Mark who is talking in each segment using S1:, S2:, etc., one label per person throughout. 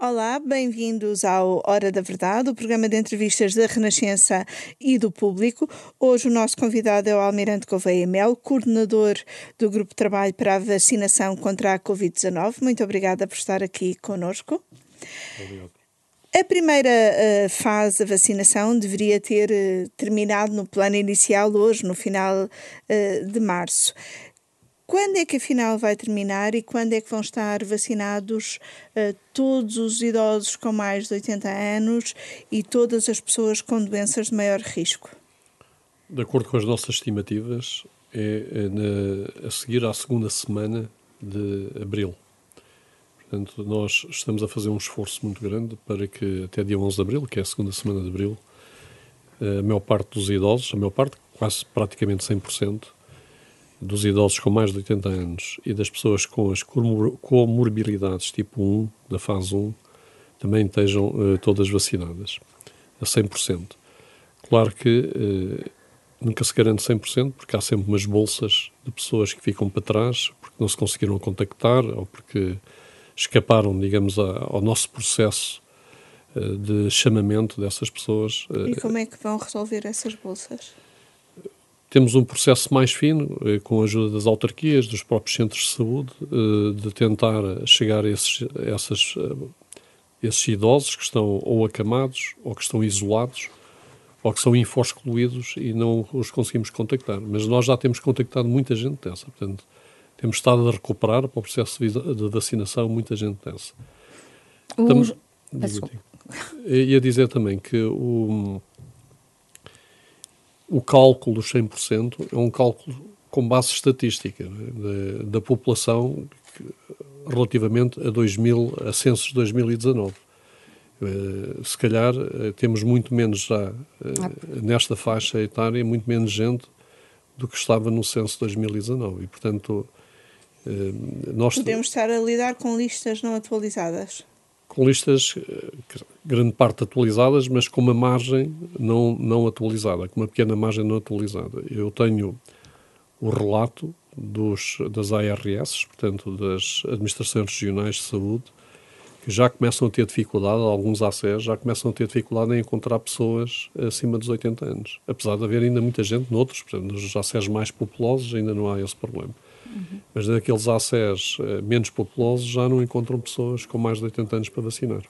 S1: Olá, bem-vindos ao Hora da Verdade, o programa de entrevistas da Renascença e do Público. Hoje o nosso convidado é o Almirante Gouveia Mel, coordenador do Grupo de Trabalho para a Vacinação contra a Covid-19. Muito obrigada por estar aqui conosco. Obrigado. A primeira uh, fase da vacinação deveria ter uh, terminado no plano inicial hoje, no final uh, de março. Quando é que afinal vai terminar e quando é que vão estar vacinados uh, todos os idosos com mais de 80 anos e todas as pessoas com doenças de maior risco?
S2: De acordo com as nossas estimativas, é, é na, a seguir à segunda semana de abril. Portanto, nós estamos a fazer um esforço muito grande para que até dia 11 de abril, que é a segunda semana de abril, a maior parte dos idosos, a maior parte, quase praticamente 100%, dos idosos com mais de 80 anos e das pessoas com as comorbilidades tipo 1, da fase 1, também estejam uh, todas vacinadas, a 100%. Claro que uh, nunca se garante 100%, porque há sempre umas bolsas de pessoas que ficam para trás, porque não se conseguiram contactar ou porque escaparam, digamos, a, ao nosso processo uh, de chamamento dessas pessoas.
S1: E como é que vão resolver essas bolsas?
S2: Temos um processo mais fino, eh, com a ajuda das autarquias, dos próprios centros de saúde, eh, de tentar chegar a esses, essas, eh, esses idosos que estão ou acamados, ou que estão isolados, ou que são infoscluídos e não os conseguimos contactar. Mas nós já temos contactado muita gente dessa, portanto, temos estado a recuperar para o processo de vacinação muita gente dessa.
S1: Os...
S2: Tam... Ia dizer também que o o cálculo dos 100% é um cálculo com base estatística né, da, população que, relativamente a 2000, a censos de 2019. Uh, eh, se calhar uh, temos muito menos já uh, nesta faixa etária, muito menos gente do que estava no censo de 2019 e, portanto,
S1: nós... Podemos estar a lidar com listas não atualizadas?
S2: Com listas, eh, grande parte atualizadas, mas com uma margem não, não atualizada, com uma pequena margem não atualizada. Eu tenho o relato dos, das ARS, portanto, das Administrações Regionais de Saúde, que já começam a ter dificuldade, alguns ACES já começam a ter dificuldade em encontrar pessoas acima dos 80 anos. Apesar de haver ainda muita gente noutros, portanto, nos ACES mais populosos ainda não há esse problema. Uhum. Mas daqueles ACES eh, menos populosos já não encontram pessoas com mais de 80 anos para vacinar.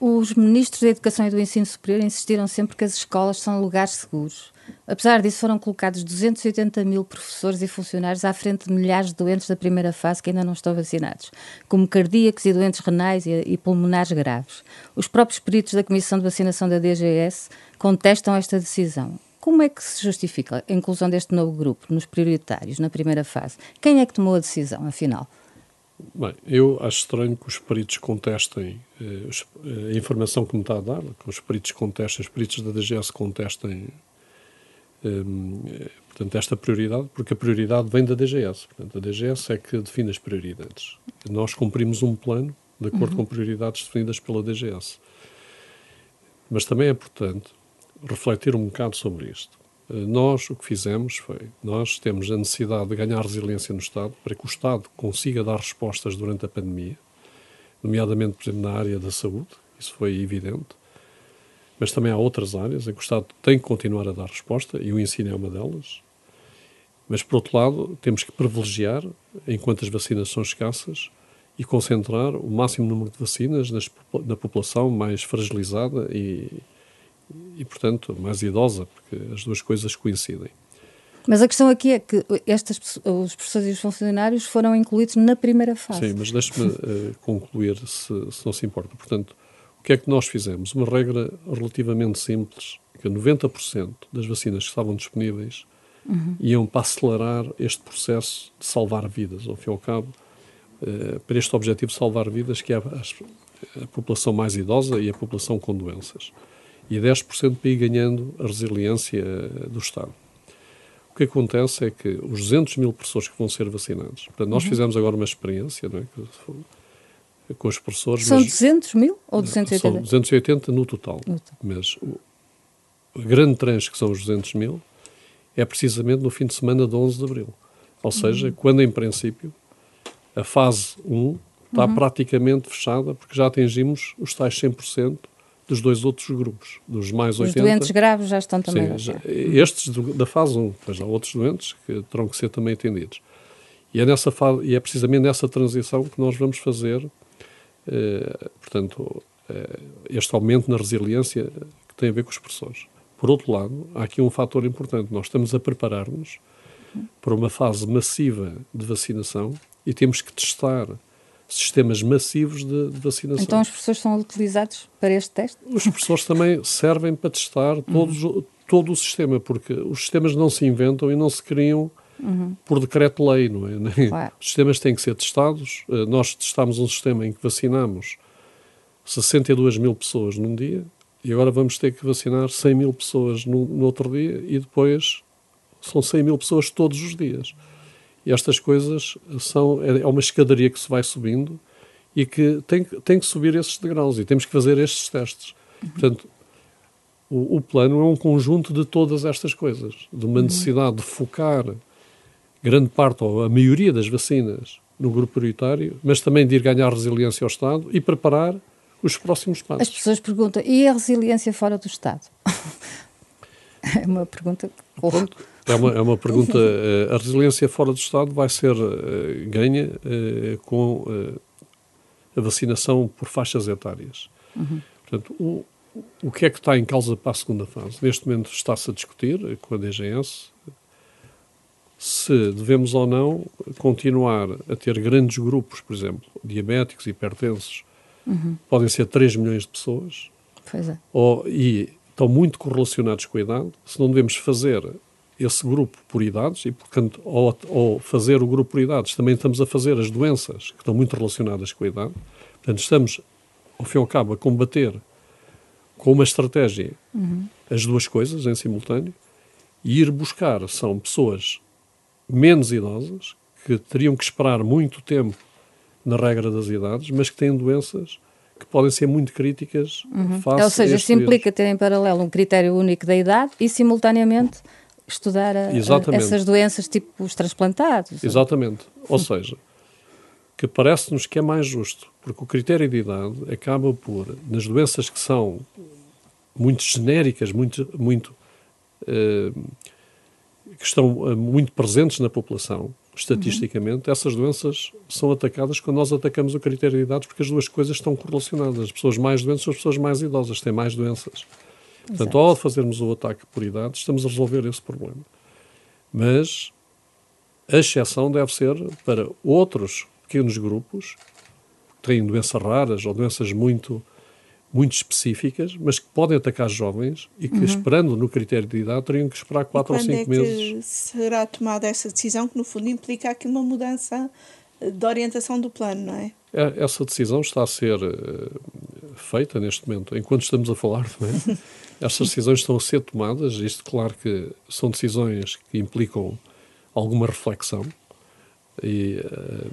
S3: Os ministros da Educação e do Ensino Superior insistiram sempre que as escolas são lugares seguros. Apesar disso, foram colocados 280 mil professores e funcionários à frente de milhares de doentes da primeira fase que ainda não estão vacinados, como cardíacos e doentes renais e, e pulmonares graves. Os próprios peritos da Comissão de Vacinação da DGS contestam esta decisão. Como é que se justifica a inclusão deste novo grupo nos prioritários, na primeira fase? Quem é que tomou a decisão, afinal?
S2: Bem, eu acho estranho que os peritos contestem eh, eh, a informação que me está a dar, que os peritos contestem, os peritos da DGS contestem eh, portanto, esta prioridade, porque a prioridade vem da DGS. Portanto, a DGS é que define as prioridades. Nós cumprimos um plano de acordo uhum. com prioridades definidas pela DGS. Mas também é importante refletir um bocado sobre isto. Eh, nós o que fizemos foi, nós temos a necessidade de ganhar resiliência no Estado para que o Estado consiga dar respostas durante a pandemia, nomeadamente, por exemplo, na área da saúde, isso foi evidente, mas também há outras áreas em que o Estado tem que continuar a dar resposta, e o ensino é uma delas. Mas, por outro lado, temos que privilegiar, enquanto as vacinas são escassas, e concentrar o máximo número de vacinas nas, na população mais fragilizada e, e, portanto, mais idosa, porque as duas coisas coincidem.
S3: Mas a questão aqui é que estas, os professores e os funcionários foram incluídos na primeira fase.
S2: Sim, mas deixe-me uh, concluir, se, se, não se importa. Portanto, o que é que nós fizemos? Uma regra relativamente simples, que 90% das vacinas que estavam disponíveis uhum. iam para acelerar este processo de salvar vidas, ao fim e ao cabo, uh, para este objetivo de salvar vidas, que é a, a população mais idosa e a população com doenças e 10% para ir ganhando a resiliência eh, do Estado. O que acontece é que os 200 mil professores que vão ser vacinados, portanto, nós uhum. fizemos agora uma experiência não é, com os professores.
S3: São mas, 200 mil ou 280?
S2: São 280 no total. No total. Mas o, a grande tranche, que são os 200 mil, é precisamente no fim de semana de 11 de abril. Ou seja, uhum. quando em princípio a fase 1 está uhum. praticamente fechada, porque já atingimos os tais 100% dos dois outros grupos, dos mais 80.
S3: Os doentes graves já estão também.
S2: Sim, já, estes do, da fase 1, pois há outros doentes que terão que ser também atendidos. E é, nessa fase, e é precisamente nessa transição que nós vamos fazer, eh, portanto, eh, este aumento na resiliência que tem a ver com os professores. Por outro lado, há aqui um fator importante. Nós estamos a preparar-nos para uma fase massiva de vacinação e temos que testar sistemas massivos de, de, vacinação.
S3: Então os professores são utilizados para este teste?
S2: Os professores também servem para testar todos, uhum. todo o sistema, porque os sistemas não se inventam e não se criam uhum. por decreto-lei, não é? Claro. Os sistemas têm que ser testados. Eh, nós testámos um sistema em que vacinamos 62 mil pessoas num dia e agora vamos ter que vacinar 100 mil pessoas no, no outro dia e depois são 100 mil pessoas todos os dias. Estas coisas são é, é uma escadaria que se vai subindo e que tem, tem que subir esses degraus e temos que fazer estes testes. Uhum. Portanto, o, o, plano é um conjunto de todas estas coisas, de uma uhum. necessidade de focar grande parte ou a maioria das vacinas no grupo prioritário, mas também de ir ganhar resiliência ao Estado e preparar os próximos passos.
S3: As pessoas perguntam, e a resiliência fora do Estado? é uma pergunta.
S2: Pronto, é uma, é uma pergunta. Eh, a resiliência fora do Estado vai ser uh, ganha uh, com uh, a vacinação por faixas etárias. Uhum. Portanto, o, o que é que está em causa para a segunda fase? Neste momento está-se a discutir com a DGS se devemos ou não continuar a ter grandes grupos, por exemplo, diabéticos, hipertensos, uhum. podem ser 3 milhões de pessoas,
S3: pois é.
S2: ou, e estão muito correlacionados com a idade, se não devemos fazer esse grupo por idades, e portanto, ao, ao fazer o grupo por idades, também estamos a fazer as doenças que estão muito relacionadas com a idade. Portanto, estamos, ao fim e ao cabo, a combater com uma estratégia uhum. as duas coisas em simultâneo e ir buscar são pessoas menos idosas que teriam que esperar muito tempo na regra das idades, mas que têm doenças que podem ser muito críticas
S3: uhum. Ou seja, isso implica ter em paralelo um critério único da idade e, simultaneamente, estudar a, a essas doenças tipo os transplantados.
S2: Exatamente. Ou seja, que parece-nos que é mais justo, porque o critério de idade acaba por, nas doenças que são muito genéricas, muito, muito uh, que estão uh, muito presentes na população, estatisticamente, uhum. essas doenças são atacadas quando nós atacamos o critério de idade, porque as duas coisas estão correlacionadas. As pessoas mais doentes são as pessoas mais idosas, têm mais doenças. Portanto, Exato. ao fazermos o ataque por idade, estamos a resolver esse problema. Mas a exceção deve ser para outros pequenos grupos que têm doenças raras ou doenças muito, muito específicas, mas que podem atacar jovens e que, uhum. esperando no critério de idade, teriam que esperar 4 ou 5 é meses.
S1: será tomada essa decisão que, no fundo, implica aqui uma mudança de orientação do plano, não é?
S2: é essa decisão está a ser uh, feita neste momento, enquanto estamos a falar, não é? Estas decisões estão a ser tomadas, isto claro que são decisões que implicam alguma reflexão e uh,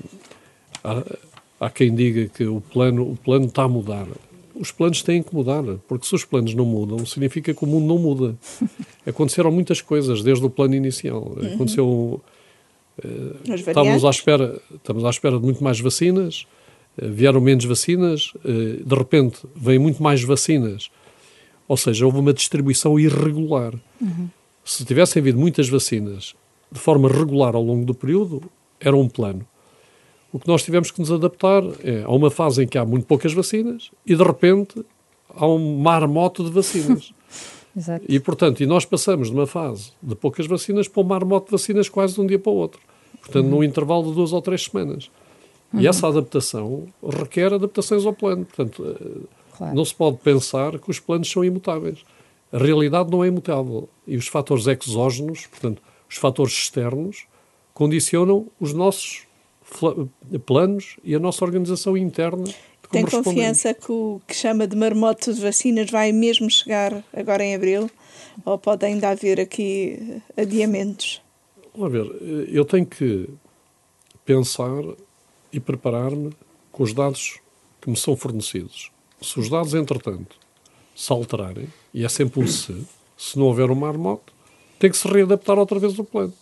S2: há, há, quem diga que o plano, o plano está a mudar. Os planos têm que mudar, porque se os planos não mudam, significa que o mundo não muda. Aconteceram muitas coisas desde o plano inicial. Uhum. Aconteceu... Uh, estávamos à espera estamos à espera de muito mais vacinas uh, vieram menos vacinas uh, de repente vêm muito mais vacinas ou seja, houve uma distribuição irregular. Uhum. Se tivessem havido muitas vacinas de forma regular ao longo do período, era um plano. O que nós tivemos que nos adaptar é a uma fase em que há muito poucas vacinas e, de repente, há um marmoto de vacinas.
S3: Exato.
S2: E, portanto, e nós passamos de uma fase de poucas vacinas para um marmoto de vacinas quase de um dia para o outro. Portanto, uhum. num intervalo de duas ou três semanas. Uhum. E essa adaptação requer adaptações ao plano. Portanto, Claro. Não se pode pensar que os planos são imutáveis. A realidade não é imutável. E os fatores exógenos, portanto, os fatores externos, condicionam os nossos planos e a nossa organização interna.
S1: Tem confiança que o que chama de marmoto de vacinas vai mesmo chegar agora em abril? Ou pode ainda haver aqui adiamentos?
S2: Vamos ver, eu tenho que pensar e preparar-me com os dados que me são fornecidos. Se os dados, entretanto, se alterarem, e é sempre um se, se não houver um marmoto, tem que se readaptar outra vez o plano.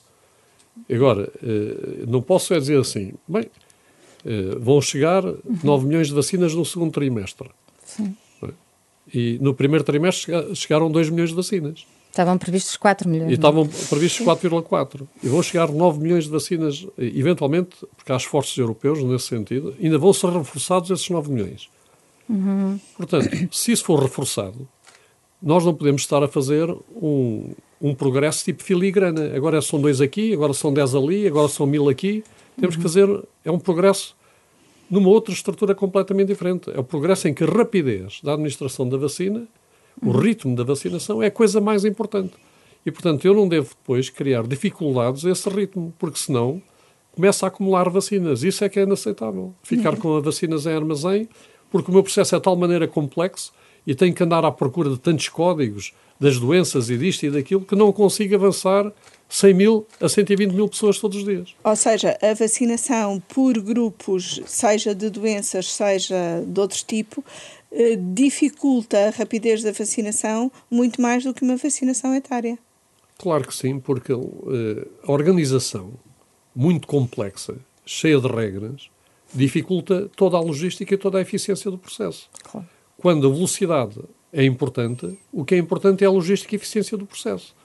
S2: Agora, eh, não posso é dizer assim, bem, Uh, vão chegar uhum. 9 milhões de vacinas no segundo trimestre. Sim. E no primeiro trimestre chegaram 2 milhões de vacinas.
S3: Estavam previstos 4 milhões.
S2: E estavam previstos 4,4. E vão chegar 9 milhões de vacinas, eventualmente, porque há esforços europeus nesse sentido, ainda vão ser reforçados esses 9 milhões. Uhum. Portanto, se isso for reforçado, nós não podemos estar a fazer um, um progresso tipo filigrana. Agora são dois aqui, agora são 10 ali, agora são mil aqui. Temos uhum. que fazer, é um progresso numa outra estrutura completamente diferente. É o progresso em que a rapidez da administração da vacina o ritmo da vacinação é a coisa mais importante. E, portanto, eu não devo depois criar dificuldades a esse ritmo, porque senão começa a acumular vacinas. Isso é que é inaceitável. Ficar com as vacinas em armazém, porque o meu processo é de tal maneira complexo e tenho que andar à procura de tantos códigos das doenças e disto e daquilo que não consigo avançar 100 mil a 120 mil pessoas todos os dias.
S1: Ou seja, a vacinação por grupos, seja de doenças, seja de outro tipo, eh, dificulta a rapidez da vacinação muito mais do que uma vacinação etária.
S2: Claro que sim, porque uh, a organização muito complexa, cheia de regras, dificulta toda a logística e toda a eficiência do processo. Claro. Quando a velocidade é importante, o que é importante é a logística e a eficiência do processo.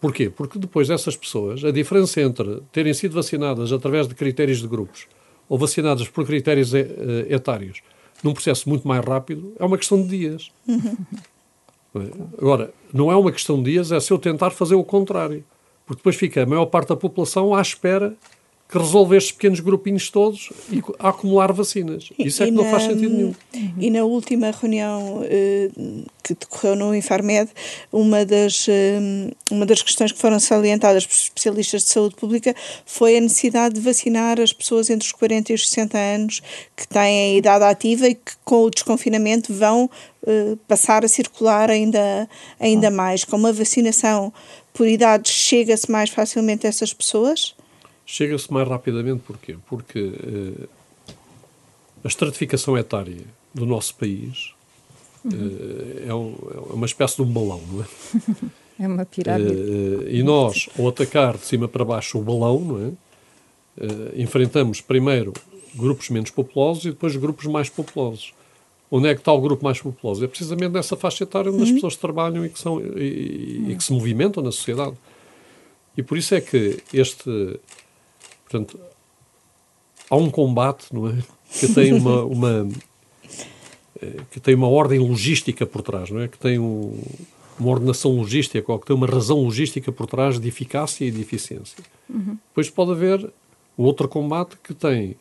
S2: Porquê? Porque depois dessas pessoas, a diferença entre terem sido vacinadas através de critérios de grupos ou vacinadas por critérios eh, etários num processo muito mais rápido, é uma questão de dias. Uhum. Agora, não é uma questão de dias, é se eu tentar fazer o contrário. Porque depois fica a maior parte da população à espera que resolve estes pequenos grupinhos todos e a acumular vacinas. Isso é que na, não faz sentido nenhum.
S1: E na última reunião eh, que decorreu no Infarmed, uma das, eh, uma das questões que foram salientadas por especialistas de saúde pública foi a necessidade de vacinar as pessoas entre os 40 e os 60 anos que têm a idade ativa e que com o desconfinamento vão eh, passar a circular ainda, ainda mais. Com uma vacinação por idade, chega-se mais facilmente a essas pessoas?
S2: Chega-se mais rapidamente porquê? Porque uh, a estratificação etária do nosso país uhum. uh, é, um, é, uma espécie de um balão, não é?
S3: É uma pirâmide.
S2: Uh, e nós, ao atacar de cima para baixo o balão, não é? enfrentamos primeiro grupos menos populosos e depois grupos mais populosos. Onde é que está o grupo mais populoso? É precisamente nessa faixa etária onde uhum. as pessoas trabalham e que, são, e, e que se movimentam na sociedade. E por isso é que este Portanto, há um combate, não é? Que tem uma, uma eh, que tem uma ordem logística por trás, não é? Que tem um, uma ordenação logística, ou que tem uma razão logística por trás de eficácia e de eficiência. Uhum. Depois pode haver um outro combate que tem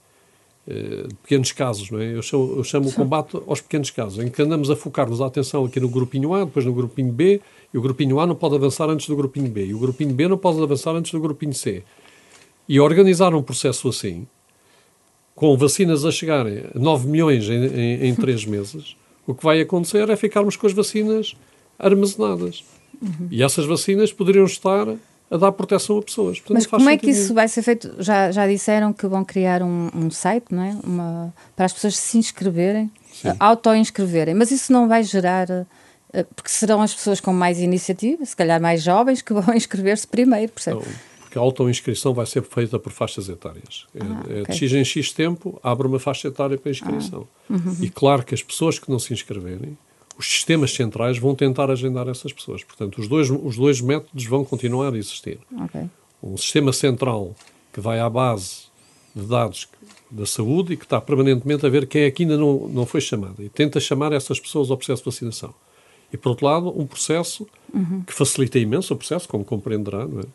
S2: eh, pequenos casos, não é? Eu chamo, eu chamo o combate aos pequenos casos, em que andamos a focar-nos a atenção aqui no grupinho A, depois no grupinho B, e o grupinho A não pode avançar antes do grupinho B, e o grupinho B não pode avançar antes do grupinho C. E organizar um processo assim, com vacinas a chegarem a 9 milhões em, em, em 3 meses, o que vai acontecer é ficarmos com as vacinas armazenadas. Uhum. E essas vacinas poderiam estar a dar proteção a pessoas.
S3: Portanto, Mas como é que isso vai ser feito? Já, já disseram que vão criar um, um site, não é? Uma, para as pessoas se inscreverem, auto-inscreverem. Mas isso não vai gerar. Eh, porque serão as pessoas com mais iniciativa, se calhar mais jovens, que vão inscrever-se primeiro, percebe? Então,
S2: porque a auto-inscrição vai ser feita por faixas etárias. É, ah, é, okay. De X em X tempo, abre uma faixa etária para inscrição. Ah, uhum. E claro que as pessoas que não se inscreverem, os sistemas centrais vão tentar agendar essas pessoas. Portanto, os dois, os dois métodos vão continuar a existir. Okay. Um sistema central que vai à base de dados da saúde e que está permanentemente a ver quem é que ainda não, não foi chamado e tenta chamar essas pessoas ao processo de vacinação. E, por outro lado, um processo uhum. que facilita imenso o processo, como compreenderá, não é?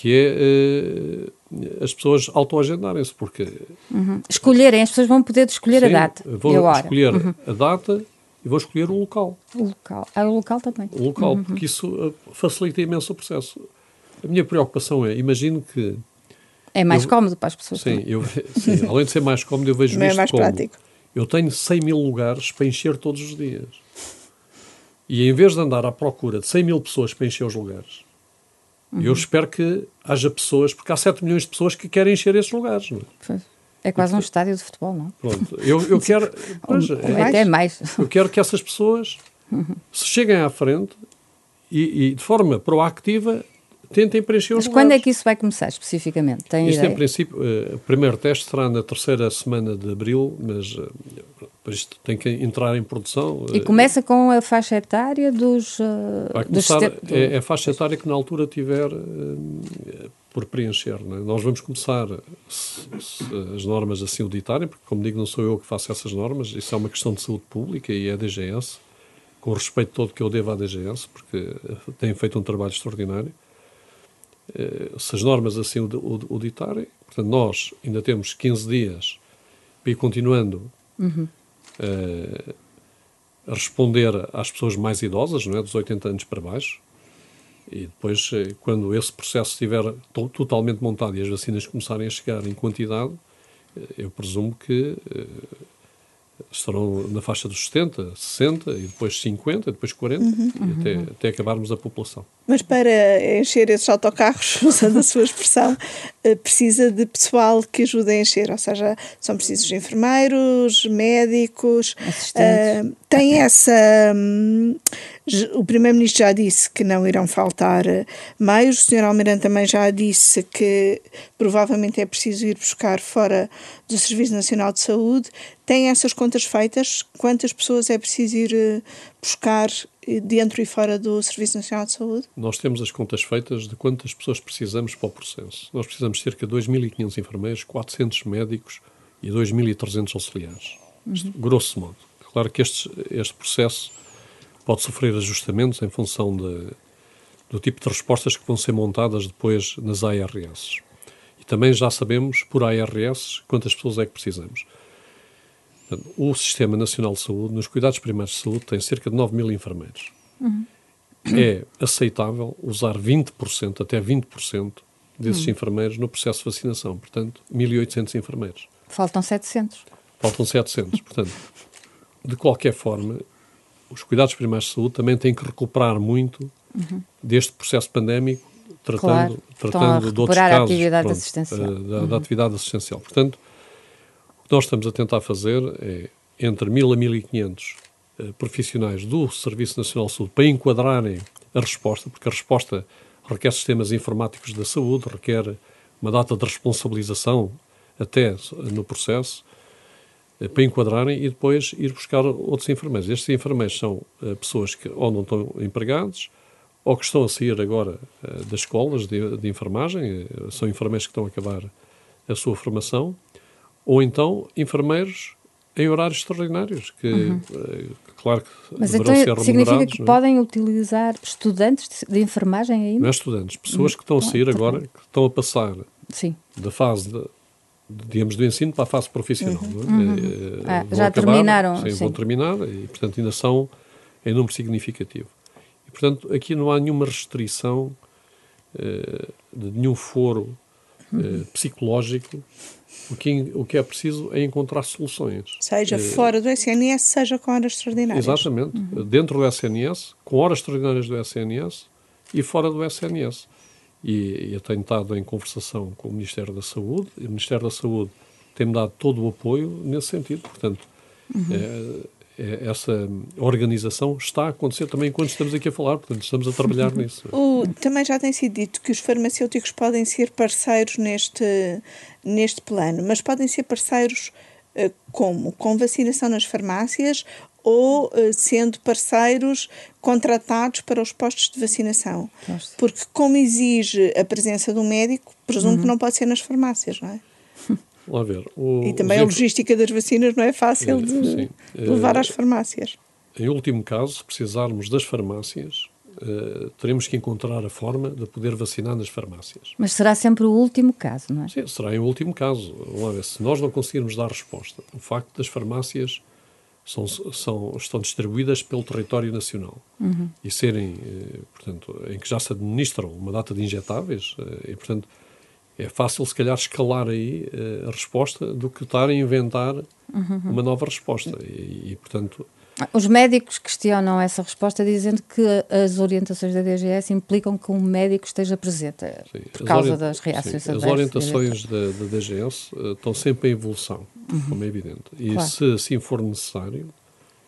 S2: Que é uh, as pessoas autoagendarem-se, porque...
S3: Uhum. Escolherem, as pessoas vão poder escolher sim, a data
S2: vão
S3: e a hora.
S2: escolher uhum. a data e vão escolher o local.
S3: O local. Ah, o local também.
S2: O local, uhum. porque isso uh, facilita imenso o processo. A minha preocupação é, imagino que...
S3: É mais eu, cómodo para as pessoas.
S2: Sim, eu, sim, além de ser mais cómodo, eu vejo Não é isto é mais como... prático. Eu tenho 100 mil lugares para encher todos os dias. E em vez de andar à procura de 100 mil pessoas para encher os lugares, Uhum. Eu espero que haja pessoas, porque há 7 milhões de pessoas que querem encher esses lugares. Não
S3: é? É quase um estádio de futebol, não?
S2: Pronto, eu, eu quero.
S3: Pois, é, até mais.
S2: Eu quero que essas pessoas uhum. se cheguem à frente e, e, de forma proactiva tentem preencher
S3: Mas
S2: os
S3: quando é
S2: lugares.
S3: que isso vai começar, especificamente? Tem
S2: Isto,
S3: ideia?
S2: em princípio, eh, o primeiro teste será na terceira semana de abril, mas eh, para isto tem que entrar em produção.
S3: E
S2: eh,
S3: começa com a faixa etária dos... uh,
S2: Vai
S3: dos
S2: começar,
S3: sete- do-
S2: é, é a faixa etária que na altura tiver eh, por preencher. é? Nós vamos começar, se, se as normas assim o ditarem, porque, como digo, não sou eu que faço essas normas, isso é uma questão de saúde pública e é a DGS, com o respeito todo que eu devo à DGS, porque eh, tem feito um trabalho extraordinário. Eh, Se as normas assim o, o, o ditarem, portanto, nós ainda temos 15 dias para ir continuando eh, a responder às pessoas mais idosas, não é? dos 80 anos para baixo. E depois, eh, quando esse processo estiver to totalmente montado e as vacinas começarem a chegar em quantidade, eh, eu presumo que eh, estarão na faixa dos 70, 60, e depois 50, e depois 40, e até, até acabarmos a população.
S1: Mas para encher esses autocarros, usando a sua expressão, eh, precisa de pessoal que ajude a encher, ou seja, são precisos enfermeiros, médicos.
S3: Assistentes.
S1: eh, tem essa. j- o Primeiro-Ministro já disse que não irão faltar eh, meios, o Sr. Almirante também já disse que provavelmente é preciso ir buscar fora do Serviço Nacional de Saúde. Tem essas contas feitas? Quantas pessoas é preciso ir eh, buscar eh, dentro e fora do Serviço Nacional de Saúde?
S2: Nós temos as contas feitas de quantas pessoas precisamos para o processo. Nós precisamos de cerca de 2.500 enfermeiros, 400 médicos e 2.300 auxiliares. Isto, grosso modo. Claro que este, este processo pode sofrer ajustamentos em função de, do tipo de respostas que vão ser montadas depois nas ARS. E também já sabemos, por ARS, quantas pessoas é que precisamos. O Sistema Nacional de Saúde, nos cuidados primários de saúde, tem cerca de 9 mil enfermeiros. É aceitável usar 20%, até 20% desses enfermeiros no processo de vacinação. Portanto, 1.800 enfermeiros.
S3: Faltam 700.
S2: Faltam 700. Portanto, de qualquer forma, os cuidados primários de saúde também têm que recuperar muito deste processo pandémico, tratando,
S3: Claro.
S2: Tratando de outros
S3: recuperar a
S2: casos
S3: atividade
S2: pronto,
S3: assistencial.
S2: eh, da, da atividade assistencial. Portanto, que nós estamos a tentar fazer é entre 1.000 a 1.500 eh, profissionais do Serviço Nacional de Saúde para enquadrarem a resposta, porque a resposta requer sistemas informáticos da saúde, requer uma data de responsabilização até no processo, eh, para enquadrarem e depois ir buscar outros enfermeiros. Estes enfermeiros são eh, pessoas que ou não estão empregados ou que estão a sair agora das escolas de, de enfermagem, são enfermeiros que estão a acabar a sua formação, ou então enfermeiros em horários extraordinários, que, eh, claro que
S3: Mas então significa que
S2: é?
S3: podem utilizar estudantes de, enfermagem ainda?
S2: Não é estudantes, pessoas que estão a sair
S3: Ah,
S2: agora, que estão a passar
S3: Sim.
S2: da fase de, digamos, do ensino para a fase profissional. não é? Eh,
S3: Ah,
S2: vão
S3: já
S2: acabar,
S3: terminaram,
S2: Sim,
S3: sim.
S2: vão terminar e, portanto, ainda são em número significativo. E, portanto, aqui não há nenhuma restrição eh, de nenhum foro eh, psicológico. O que, o que é preciso é encontrar soluções.
S1: Seja
S2: Eh,
S1: fora do SNS, seja com horas extraordinárias.
S2: Exatamente.
S3: Uhum.
S2: Dentro do SNS, com horas extraordinárias do SNS e fora do SNS. E eu tenho estado em conversação com o Ministério da Saúde e o Ministério da Saúde tem-me dado todo o apoio nesse sentido. Portanto,
S3: Uhum.
S2: é- é- essa organização está a acontecer também enquanto estamos aqui a falar. Portanto, estamos a trabalhar nisso.
S1: O- também já tem sido dito que os farmacêuticos podem ser parceiros neste, neste plano, mas podem ser parceiros eh, como? Com vacinação nas farmácias ou eh, sendo parceiros contratados para os postos de vacinação?
S3: Pois.
S1: Porque, como exige a presença de um médico, presumo que não pode ser nas farmácias, não é?
S2: Lá ver. O,
S1: E também a logística das vacinas não é fácil
S2: Eh,
S1: de,
S2: sim.
S1: levar
S2: Eh,
S1: às farmácias.
S2: Em último caso, se precisarmos das farmácias, eh, teremos que encontrar a forma de poder vacinar nas farmácias.
S3: Mas será sempre o último caso, não é?
S2: Sim, será em último caso. Ver, se nós não conseguirmos dar resposta, o facto das farmácias são, são, estão distribuídas pelo território nacional e serem, eh, portanto, em que já se administram uma data de injetáveis, eh, e, portanto, é fácil, se calhar, escalar aí eh, a resposta do que estar a inventar uma nova resposta. E, e, portanto,
S3: Os médicos questionam essa resposta dizendo que as orientações da DGS implicam que um médico esteja presente
S2: Sim,
S3: por
S2: as
S3: causa das reações
S2: sim, As orientações da, da DGS eh, estão sempre em evolução, como é evidente. E
S3: Uhum. Claro.
S2: se assim for necessário,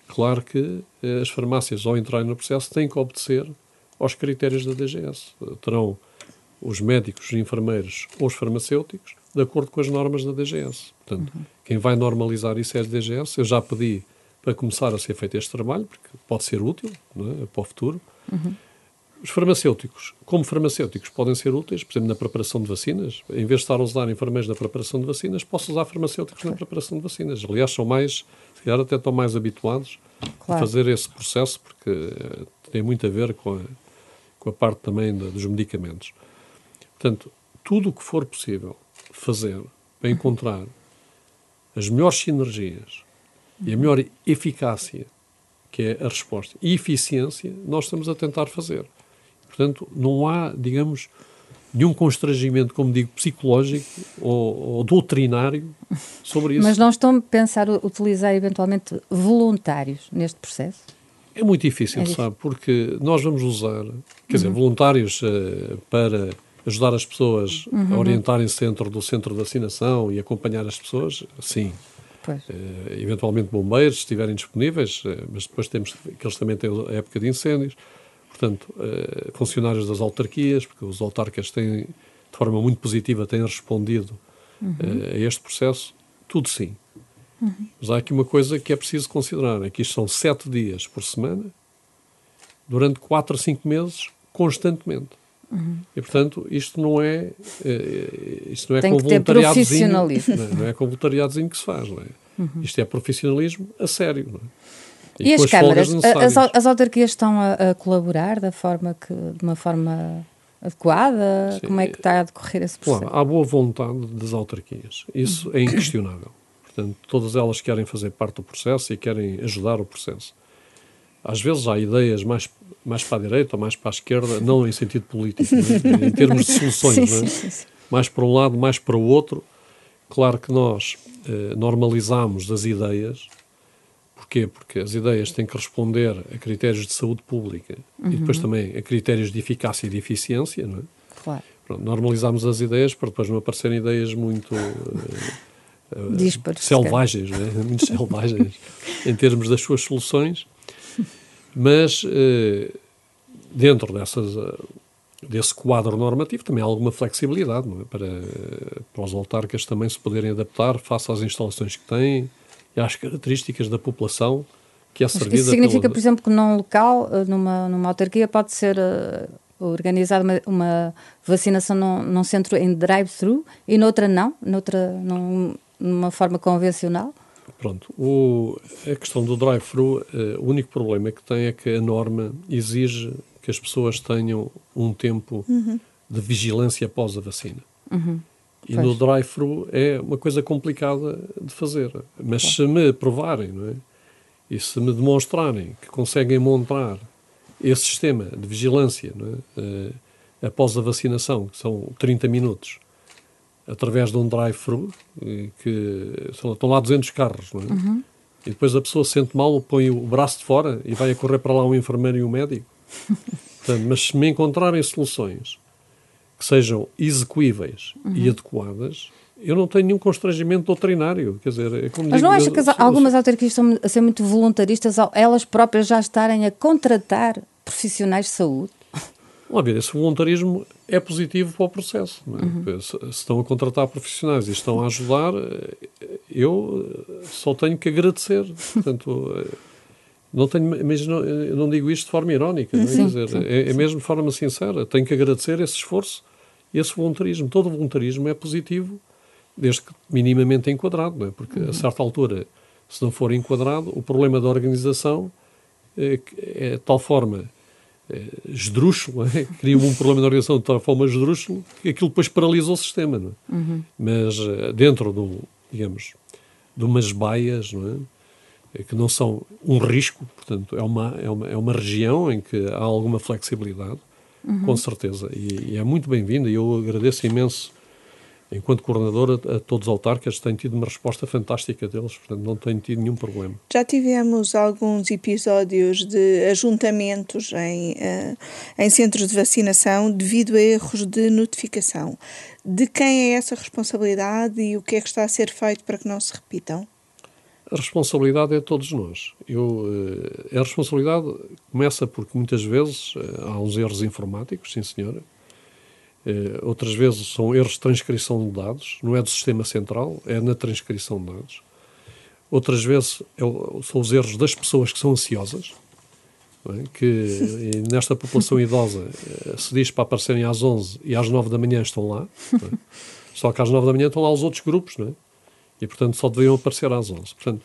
S2: claro que eh, as farmácias, ao entrarem no processo, têm que obedecer aos critérios da DGS. Terão os médicos, os enfermeiros ou os farmacêuticos, de acordo com as normas da DGS. Portanto, uhum. quem vai normalizar isso é a DGS. Eu já pedi para começar a ser feito este trabalho, porque pode ser útil é? para o futuro. Uhum. Os farmacêuticos, como farmacêuticos, podem ser úteis, por exemplo, na preparação de vacinas. Em vez de estar a usar enfermeiros na preparação de vacinas, posso usar farmacêuticos na preparação de vacinas. Aliás, são mais, se calhar até estão mais habituados claro. a fazer esse processo, porque eh, tem muito a ver com a, com a parte também de, dos medicamentos. Portanto, tudo o que for possível fazer para encontrar as melhores sinergias e a melhor eficácia, que é a resposta, e eficiência, nós estamos a tentar fazer. Portanto, não há, digamos, nenhum constrangimento, como digo, psicológico ou, ou doutrinário sobre isso.
S3: Mas não estão a pensar utilizar eventualmente voluntários neste processo?
S2: É muito difícil, é sabe? Porque nós vamos usar, quer dizer, uhum. voluntários uh, para ajudar as pessoas uhum. a orientarem-se dentro do centro de vacinação e acompanhar as pessoas, sim. Uh, eventualmente bombeiros, se estiverem disponíveis, uh, mas depois temos que eles também têm a época de incêndios. Portanto, uh, funcionários das autarquias, porque os autarcas têm, de forma muito positiva, têm respondido uhum. a este processo, tudo sim. Uhum. Mas há aqui uma coisa que é preciso considerar: é que isto são sete dias por semana, durante quatro a cinco meses, constantemente. Uhum. E, portanto, isto não é, eh, isto não é
S3: Tem com voluntariadozinho. Não,
S2: é? não é com voluntariadozinho que se faz. Não é? Uhum. Isto é profissionalismo a sério. Não é?
S3: E, e as câmaras, as, as, autarquias estão a, a, colaborar da forma que, de uma forma adequada? Sim. Como é que está a decorrer esse processo?
S2: Claro, há boa vontade das autarquias. Isso é inquestionável. Portanto, todas elas querem fazer parte do processo e querem ajudar o processo. Às vezes há ideias mais, mais para a direita ou mais para a esquerda, não em sentido político, é? em termos de soluções, sim, é? sim, sim. mais para um lado, mais para o outro. Claro que nós eh, normalizamos as ideias. Porquê? Porque as ideias têm que responder a critérios de saúde pública uhum. e depois também a critérios de eficácia e de eficiência. Não é?
S3: Claro.
S2: Pronto, normalizamos as ideias para depois não aparecerem ideias muito. Eh,
S3: Dísparos,
S2: selvagens, né? muito selvagens em termos das suas soluções, mas eh, dentro dessas, eh, desse quadro normativo também há alguma flexibilidade é? para, para os autarcas também se poderem adaptar face às instalações que têm e às características da população que é servida.
S3: Isso significa, pela... por exemplo, que num local, eh, numa, numa autarquia, pode ser organizada uma, uma, vacinação num, num centro em drive-thru e noutra não? Noutra, num, numa forma convencional?
S2: Pronto, o, a questão do drive-thru, uh, o único problema que tem é que a norma exige que as pessoas tenham um tempo uhum. de vigilância após a vacina. Uhum. E pois. no drive-thru é uma coisa complicada de fazer. Mas se me provarem, não é? E se me demonstrarem que conseguem montar esse sistema de vigilância é? Uh, após a vacinação, que são 30 minutos, através de um drive-thru, que estão lá 200 carros, não é? Uhum. E depois a pessoa se sente mal, põe o braço de fora e vai a correr para lá um enfermeiro e um médico. Portanto, mas se me encontrarem soluções que sejam execuíveis uhum. e adequadas, eu não tenho nenhum constrangimento doutrinário. Quer dizer, é como
S3: Mas
S2: digo,
S3: não acha que as, algumas autarquias estão a ser muito voluntaristas, elas próprias já estarem a contratar profissionais de saúde?
S2: Vamos ver, esse voluntarismo é positivo para o processo. É? Uhum. Se, se, estão a contratar profissionais e estão a ajudar, eu só tenho que agradecer. Portanto, não tenho, mas não, não digo isto de forma irónica, não é? Sim, dizer, sim, é, é, mesmo de forma sincera. Tenho que agradecer esse esforço e esse voluntarismo. Todo voluntarismo é positivo, desde que minimamente enquadrado, é? Porque uhum. a certa altura, se não for enquadrado, o problema da organização é, de tal forma esdrúxulo, é? cria um problema na organização de tal forma esdrúxulo que aquilo depois paralisa o sistema. Não é? uhum. Mas eh, dentro do, digamos, de umas baias, não é? é? que não são um risco, portanto, é uma, é uma, é uma região em que há alguma flexibilidade, uhum. com certeza, e, e é muito bem-vinda, e eu agradeço imenso enquanto coordenador, a, a, todos os autarcas, tenho tido uma resposta fantástica deles, portanto não tenho tido nenhum problema.
S1: Já tivemos alguns episódios de ajuntamentos em, uh, em centros de vacinação devido a erros de notificação. De quem é essa responsabilidade e o que é que está a ser feito para que não se repitam?
S2: A responsabilidade é de todos nós. Eu, uh, a responsabilidade começa porque muitas vezes uh, há uns erros informáticos, sim senhora, Uh, outras vezes são erros de transcrição de dados, não é do sistema central, é na transcrição de dados. Outras vezes é, são os erros das pessoas que são ansiosas, é? que nesta população idosa eh, se diz para aparecerem às 11 e às 9 da manhã estão lá, é? só que às 9 da manhã estão lá os outros grupos, não é? e portanto só deveriam aparecer às 11. Portanto,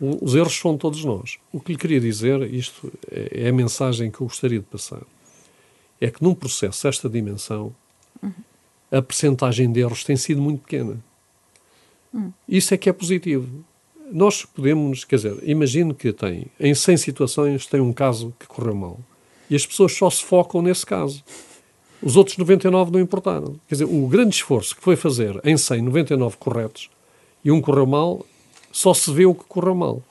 S2: os erros são todos nós. O que lhe queria dizer, isto é, é a mensagem que eu gostaria de passar, é que num processo desta dimensão, a percentagem de erros tem sido muito pequena. Isso é que é positivo. Nós podemos, quer dizer, imagino que tem, em 100 situações, tem um caso que correu mal. E as pessoas só se focam nesse caso. Os outros 99 não importaram. Quer dizer, o grande esforço que foi fazer em 100, 99 corretos e um correu mal, só se vê o que correu mal.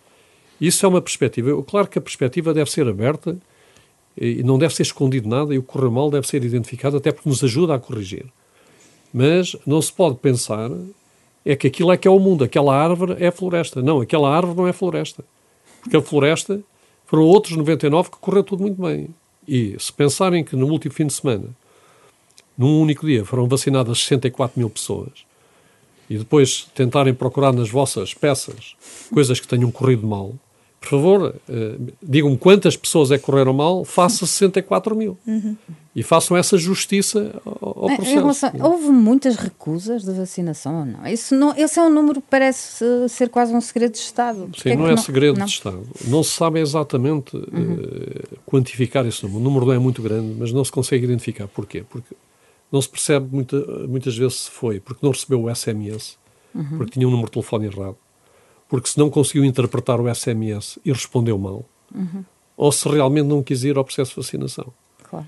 S2: Isso é uma perspectiva. Claro que a perspectiva deve ser aberta e não deve ser escondido nada e o que correu mal deve ser identificado até porque nos ajuda a corrigir. Mas não se pode pensar é que aquilo é que é o mundo, aquela árvore é floresta. Não, aquela árvore não é floresta. Porque a floresta foram outros 99 que correu tudo muito bem. E se pensarem que no último fim de semana, num único dia, foram vacinadas 64 mil pessoas, e depois tentarem procurar nas vossas peças coisas que tenham corrido mal, por favor, uh, digam-me quantas pessoas é que correram mal, faça 64 mil. Uhum. E façam essa justiça ao, ao processo. Relação,
S3: houve muitas recusas de vacinação ou não? Isso não? Esse é um número que parece ser quase um segredo de Estado.
S2: Sim, é não é não, segredo não? de Estado. Não se sabe exatamente uhum. uh, quantificar esse número. O número não é muito grande, mas não se consegue identificar. Porquê? Porque não se percebe muita, muitas vezes se foi porque não recebeu o SMS, uhum. porque tinha um número de telefone errado porque se não conseguiu interpretar o SMS e respondeu mal, uhum. ou se realmente não quis ir ao processo de vacinação. Claro.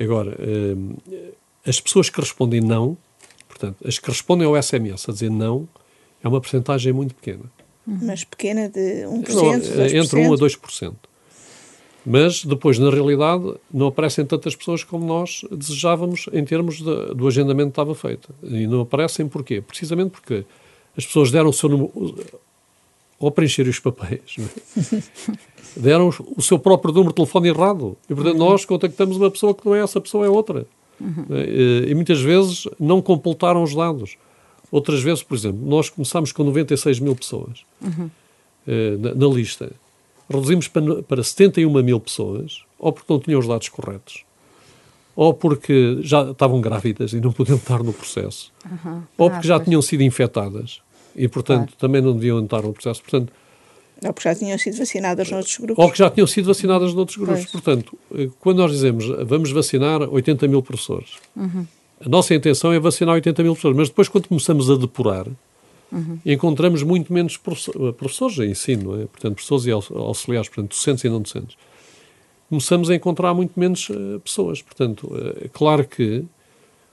S2: Agora, hum, as pessoas que respondem não, portanto, as que respondem ao SMS a dizer não, é uma porcentagem muito pequena.
S1: Uhum. Mas pequena de 1%? Não, 2%?
S2: Entre 1% a 2%. Mas depois, na realidade, não aparecem tantas pessoas como nós desejávamos em termos de, do agendamento que estava feito. E não aparecem porquê? Precisamente porque as pessoas deram o seu número, ao preencher os papéis, é? deram o seu próprio número de telefone errado. E, portanto, uhum. nós contactamos uma pessoa que não é essa pessoa, é outra. Uhum. E, e, muitas vezes não completaram os dados. Outras vezes, por exemplo, nós começámos com 96 mil pessoas uhum. na, na, lista. Reduzimos para, para 71 mil pessoas, ou porque não tinham os dados corretos, ou porque já estavam grávidas e não podiam estar no processo, ou porque ah, já pois. tinham sido infectadas e, portanto, claro. também não deviam entrar no processo. Portanto,
S1: ou que já tinham sido vacinadas noutros grupos.
S2: Ou que já tinham sido vacinadas noutros grupos. Pois. Portanto, eh, quando nós dizemos vamos vacinar 80 mil professores, uhum. a nossa intenção é vacinar 80 mil professores, mas depois, quando começamos a depurar, uhum. encontramos muito menos eh, professores de ensino, é? portanto, professores e auxiliares, portanto, docentes e não docentes. Começamos a encontrar muito menos uh, pessoas. Portanto, é claro que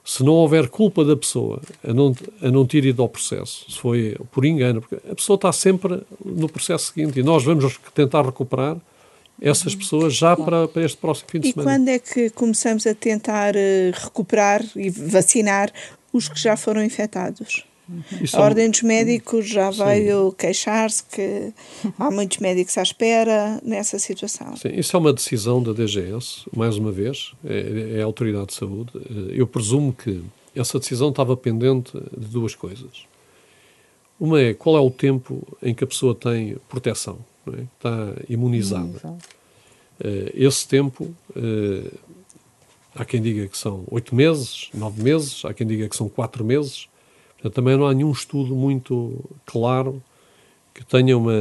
S2: se não houver culpa da pessoa a não, a não ter ido ao processo, se foi por engano, porque a pessoa está sempre no processo seguinte e nós vamos tentar recuperar essas pessoas já para, para este próximo fim de
S1: e
S2: semana.
S1: E quando é que começamos a tentar uh, recuperar e vacinar os que já foram infectados? Isso a Ordem dos Médicos já veio queixar-se que há muitos médicos à espera nessa situação.
S2: Sim, isso é uma decisão da DGS, mais uma vez, é, é a Autoridade de Saúde. Eh, eu presumo que essa decisão estava pendente de duas coisas. Uma é qual é o tempo em que a pessoa tem proteção, é? está imunizada. Uh, esse tempo, uh, há quem diga que são oito meses, nove meses, há quem diga que são quatro meses. Também não há nenhum estudo muito claro que tenha uma.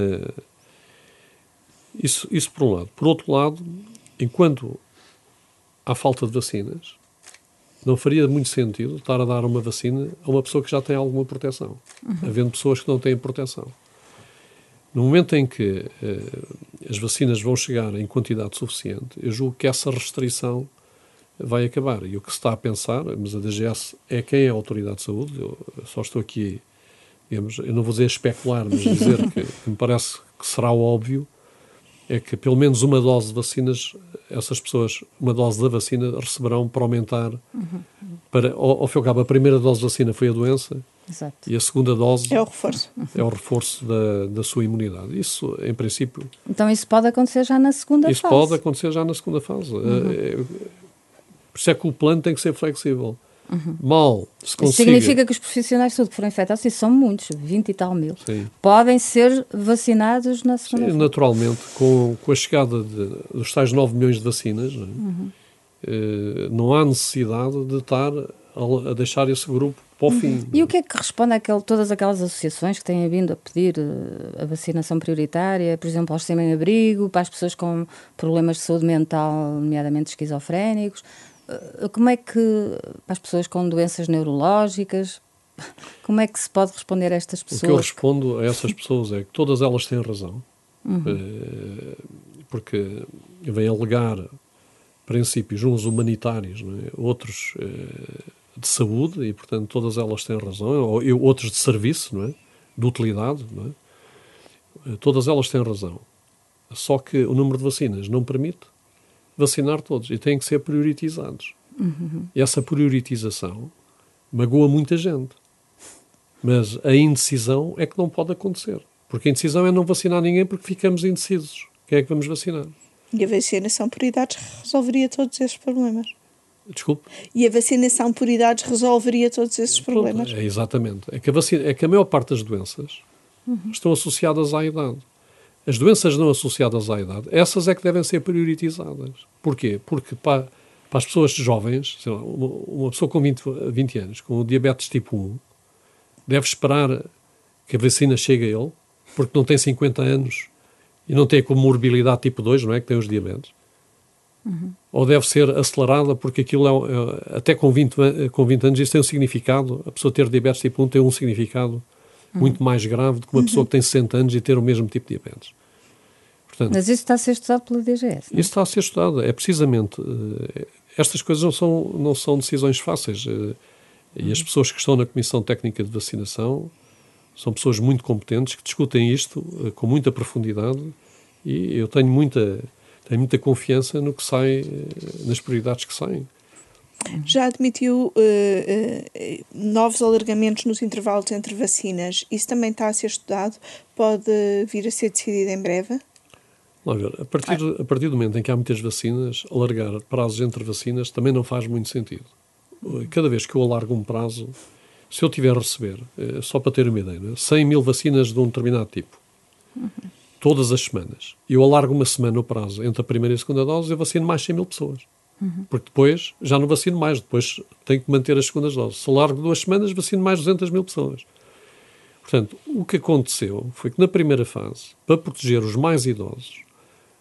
S2: Isso, isso por um lado. Por outro lado, enquanto há falta de vacinas, não faria muito sentido estar a dar uma vacina a uma pessoa que já tem alguma proteção, uhum. havendo pessoas que não têm proteção. No momento em que uh, as vacinas vão chegar em quantidade suficiente, eu julgo que essa restrição vai acabar. E o que se está a pensar, mas a DGS é quem é a autoridade de saúde, eu só estou aqui, digamos, eu não vou dizer especular, mas dizer que, que me parece que será óbvio, é que pelo menos uma dose de vacinas, essas pessoas, uma dose da vacina, receberão para aumentar. Uhum. Para, ao, ao fim e ao cabo, a primeira dose de vacina foi a doença Exato. e a segunda dose
S1: é o reforço,
S2: é o reforço da, da sua imunidade. Isso, em princípio.
S3: Então, isso pode acontecer já na segunda
S2: isso fase. Isso pode acontecer já na segunda fase. Uhum. Por isso é que o plano tem que ser flexível. uhum. mal se consiga...
S3: Significa que os profissionais de saúde que foram infectados, e são muitos, 20 e tal mil, Sim. podem ser vacinados na segunda
S2: Sim, Naturalmente, com, com a chegada de, dos tais 9 milhões de vacinas, não, uhum. eh, não há necessidade de estar a, a deixar esse grupo para o uhum. fim.
S3: E o que é que responde a todas aquelas associações que têm vindo a pedir uh, a vacinação prioritária, por exemplo, aos sem-abrigo, para as pessoas com problemas de saúde mental, nomeadamente esquizofrénicos? Uh, como é que, para as pessoas com doenças neurológicas, como é que se pode responder a estas pessoas?
S2: O que eu respondo a essas pessoas é que todas elas têm razão, uhum. uh, porque vêm alegar princípios, uns humanitários, é? outros de saúde, e portanto todas elas têm razão, ou outros de serviço, não é? de utilidade, não é? Eh, todas elas têm razão. Só que o número de vacinas não permite vacinar todos e têm que ser prioritizados. Uhum. Essa prioritização magoa muita gente. Mas a indecisão é que não pode acontecer. Porque a indecisão é não vacinar ninguém porque ficamos indecisos. Quem é que vamos vacinar?
S1: E a vacinação por idades resolveria todos esses problemas.
S2: Desculpe?
S1: E a vacinação por idades resolveria todos esses problemas?
S2: É, exatamente. É que, a vacina, é que a maior parte das doenças uhum. estão associadas à idade. As doenças não associadas à idade, essas é que devem ser prioritizadas. Porquê? Porque para, para as pessoas jovens, lá, uma, uma, pessoa com 20, 20 anos, com diabetes tipo 1, deve esperar que a vacina chegue a ele, porque não tem 50 anos e não tem a comorbilidade tipo 2, não é? Que tem os diabetes Uhum. Ou deve ser acelerada, porque aquilo é, é, até com 20, com 20 anos, isso tem um significado. A pessoa ter diabetes tipo 1 tem um significado. Muito mais grave do que uma pessoa que tem 60 anos e ter o mesmo tipo de diabetes.
S3: Portanto, Mas isso está a ser estudado pela DGS? Não?
S2: Isso está a ser estudado. É precisamente. Uh, estas coisas não são, não são decisões fáceis. Uh, e as pessoas que estão na Comissão Técnica de Vacinação são pessoas muito competentes que discutem isto uh, com muita profundidade e eu tenho muita tenho muita confiança no que sai, nas prioridades que saem.
S1: Já admitiu uh, uh, novos alargamentos nos intervalos entre vacinas. Isso também está a ser estudado? Pode vir a ser decidido em breve?
S2: Ver, a partir, a partir do momento em que há muitas vacinas, alargar prazos entre vacinas também não faz muito sentido. Cada vez que eu alargo um prazo, se eu tiver a receber, só para ter uma ideia, 100 é? mil vacinas de um determinado tipo, uhum todas as semanas. Eu alargo uma semana o prazo entre a primeira e a segunda dose, eu vacino mais 100 mil pessoas. Uhum. Porque depois já não vacino mais, depois tenho que manter as segundas doses. Se alargo duas semanas, vacino mais 200 mil pessoas. Portanto, o que aconteceu foi que na primeira fase, para proteger os mais idosos,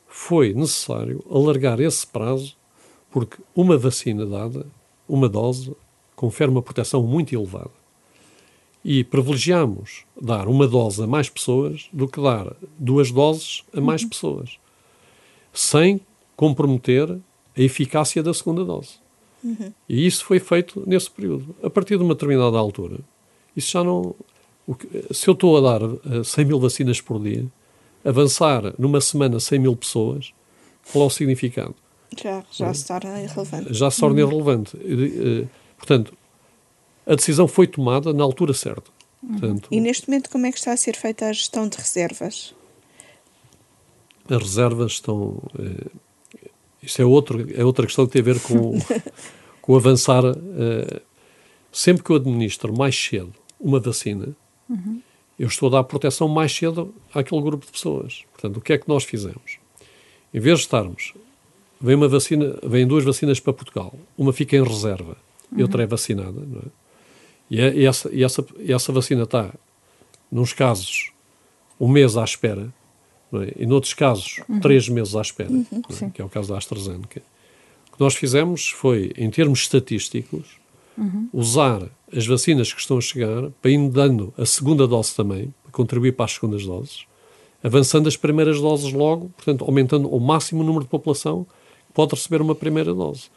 S2: foi necessário alargar esse prazo, porque uma vacina dada, uma dose, confere uma proteção muito elevada e privilegiamos dar uma dose a mais pessoas do que dar duas doses a mais uhum. pessoas, sem comprometer a eficácia da segunda dose. Uhum. E isso foi feito nesse período. A partir de uma determinada altura, isso já não. Que, se eu estou a dar uh, eh, 100 mil vacinas por dia, avançar numa semana 100 mil pessoas, qual é o significado?
S1: Já, já se torna irrelevante.
S2: Já se torna uhum. irrelevante. Uh, portanto, a decisão foi tomada na altura certa.
S1: Uhum. Portanto, e neste momento, como é que está a ser feita a gestão de reservas?
S2: As reservas estão. Eh, isto é, outro, é outra questão que tem a ver com, com avançar. Eh, sempre que eu administro mais cedo uma vacina, uhum. eu estou a dar proteção mais cedo àquele grupo de pessoas. Portanto, o que é que nós fizemos? Em vez de estarmos. Vem uma vacina, vêm duas vacinas para Portugal. Uma fica em reserva e outra é vacinada, não é? E, é, e, essa, e, essa, e essa vacina está, nos casos, um mês à espera? E noutros casos, uhum. três meses à espera, uhum, é? que é o caso da AstraZeneca. O que nós fizemos foi, em termos estatísticos, uhum. usar as vacinas que estão a chegar para ir dando a segunda dose também, para contribuir para as segundas doses, avançando as primeiras doses logo, portanto, aumentando ao máximo o número de população que pode receber uma primeira dose.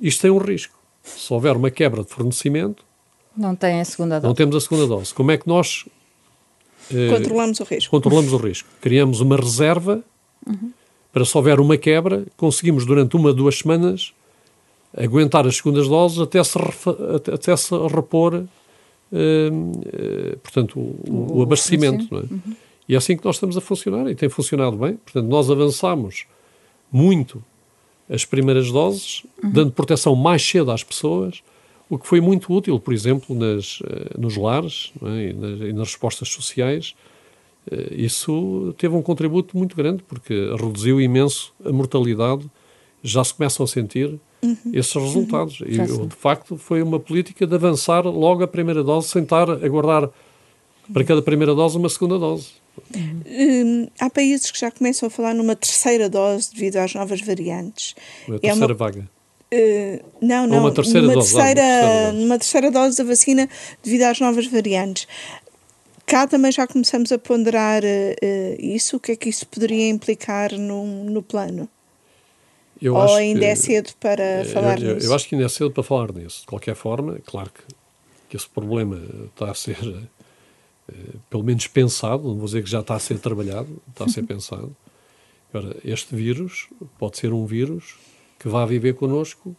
S2: Isto tem um risco. Se houver uma quebra de fornecimento,
S3: não tem a segunda dose.
S2: Não temos a segunda dose. Como é que nós
S1: controlamos o risco?
S2: Controlamos o risco. Criamos uma reserva uhum. para se houver uma quebra, conseguimos durante uma, duas semanas aguentar as segundas doses até se, até se repor, eh, eh, portanto, o, o, o abastecimento. É? Uhum. E é assim que nós estamos a funcionar e tem funcionado bem. Portanto, nós avançamos muito as primeiras doses, uhum. dando proteção mais cedo às pessoas o que foi muito útil, por exemplo, nas, uh, nos lares é? e, nas, e, nas, respostas sociais. Uh, isso teve um contributo muito grande, porque reduziu imenso a mortalidade. Já se começam a sentir uhum. esses resultados. Uhum. E, de facto, foi uma política de avançar logo a primeira dose, sem estar a guardar para cada primeira dose uma segunda dose.
S1: Hum, há países que já começam a falar numa terceira dose devido às novas variantes.
S2: Uma terceira é uma, vaga.
S1: Uh, não, não. Ou
S2: uma terceira
S1: numa
S2: dose.
S1: Terceira,
S2: terceira
S1: numa terceira dose da vacina devido às novas variantes. Cá também já começamos a ponderar uh, isso. O que é que isso poderia implicar no, no plano? Eu Ou ainda que, é cedo para
S2: é,
S1: falar
S2: eu,
S1: nisso?
S2: Eu acho que ainda é cedo para falar nisso. De qualquer forma, claro que, que esse problema está a ser eh, pelo menos pensado, não vou dizer que já está a ser trabalhado, está a ser pensado. Agora, este vírus pode ser um vírus que vá viver connosco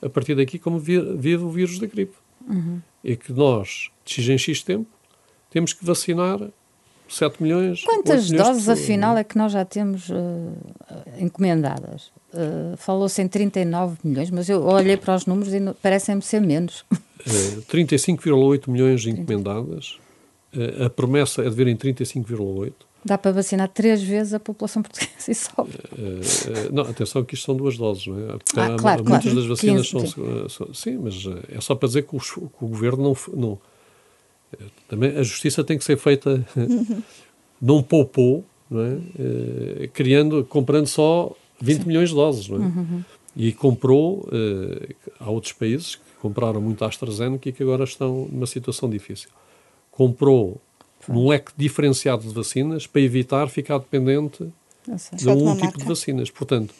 S2: a partir daqui como vive o vírus da gripe. Uhum. E que nós, de X em X tempo, temos que vacinar 7 milhões.
S3: Quantas
S2: milhões
S3: doses, afinal, é que nós já temos uh, encomendadas? Uh, Falou-se em 39 milhões, mas eu olhei para os números e parecem-me ser menos.
S2: Uh, 35,8 milhões encomendadas a promessa é de ver em 35,8.
S3: Dá para vacinar três vezes a população portuguesa e sobe.
S2: Uh, não, atenção que isto são duas doses, não é?
S3: Porque ah, há, claro,
S2: muitas
S3: claro.
S2: das vacinas
S3: 15,
S2: são, são, Sim, mas é só para dizer que o, que o governo não, não. Também a justiça tem que ser feita. não poupou, não é? Uh, criando, comprando só 20 sim. milhões de doses, não é? Uhum. E comprou. Uh, há outros países que compraram muito AstraZeneca e que agora estão numa situação difícil comprou um leque diferenciado de vacinas para evitar ficar dependente de um tipo de vacinas. Portanto,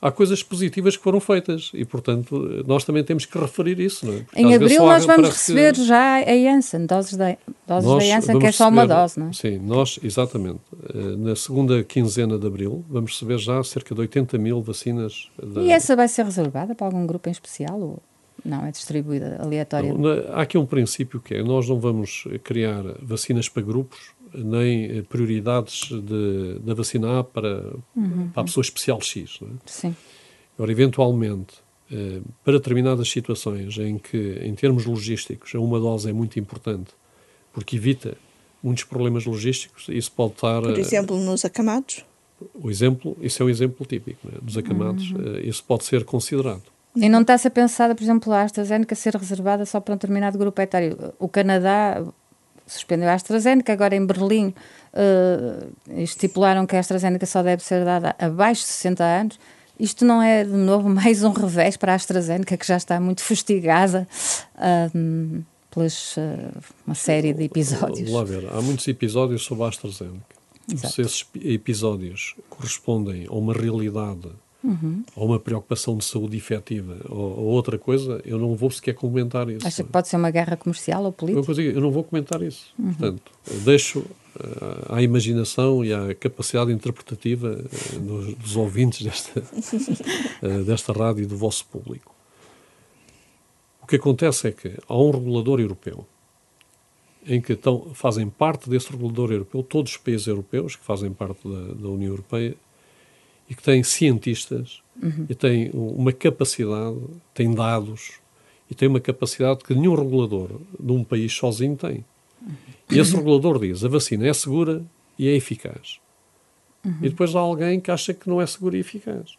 S2: há coisas positivas que foram feitas e, portanto, nós também temos que referir isso. Não é?
S3: Em abril nós vamos receber que... já a Janssen, doses da, doses da Janssen, que é só uma dose, não é?
S2: Sim, nós, exatamente. Eh, na segunda quinzena de abril vamos receber já cerca de 80 mil vacinas.
S3: Da... E essa vai ser reservada para algum grupo em especial? Ou... Não, é distribuída aleatoriamente.
S2: Há aqui um princípio que é, nós não vamos criar vacinas para grupos, nem eh, prioridades de, da vacina A para, uhum. para a pessoa especial X. Não é?
S3: Sim.
S2: Agora, eventualmente, eh, para determinadas situações em que, em termos logísticos, uma dose é muito importante, porque evita muitos problemas logísticos, isso pode estar...
S1: Por exemplo, nos acamados?
S2: O exemplo, isso é um exemplo típico, é? dos acamados, uhum. isso pode ser considerado.
S3: E não está a ser pensada, por exemplo, a AstraZeneca ser reservada só para um determinado grupo etário. O Canadá suspendeu a AstraZeneca, agora em Berlim uh, estipularam que a AstraZeneca só deve ser dada abaixo de 60 anos. Isto não é, de novo, mais um revés para a AstraZeneca, que já está muito fustigada uh, pelas uh, uma série de episódios.
S2: Lá ver, há muitos episódios sobre a AstraZeneca. Exato. Se esses episódios correspondem a uma realidade uhum. ou uma preocupação de saúde efetiva ou, ou, outra coisa, eu não vou sequer comentar isso.
S3: Acha que pode ser uma guerra comercial ou política?
S2: Eu, eu não vou comentar isso. Uhum. Portanto, deixo uh, à imaginação e à capacidade interpretativa uh, dos, dos, ouvintes desta, uh, desta rádio e do vosso público. O que acontece é que há um regulador europeu em que estão, fazem parte desse regulador europeu, todos os países europeus que fazem parte da, da União Europeia, e que tem cientistas uhum. e tem uma capacidade, tem dados e tem uma capacidade que nenhum regulador de um país sozinho tem. Uhum. E esse regulador diz: a vacina é segura e é eficaz. Uhum. E depois há alguém que acha que não é segura e eficaz.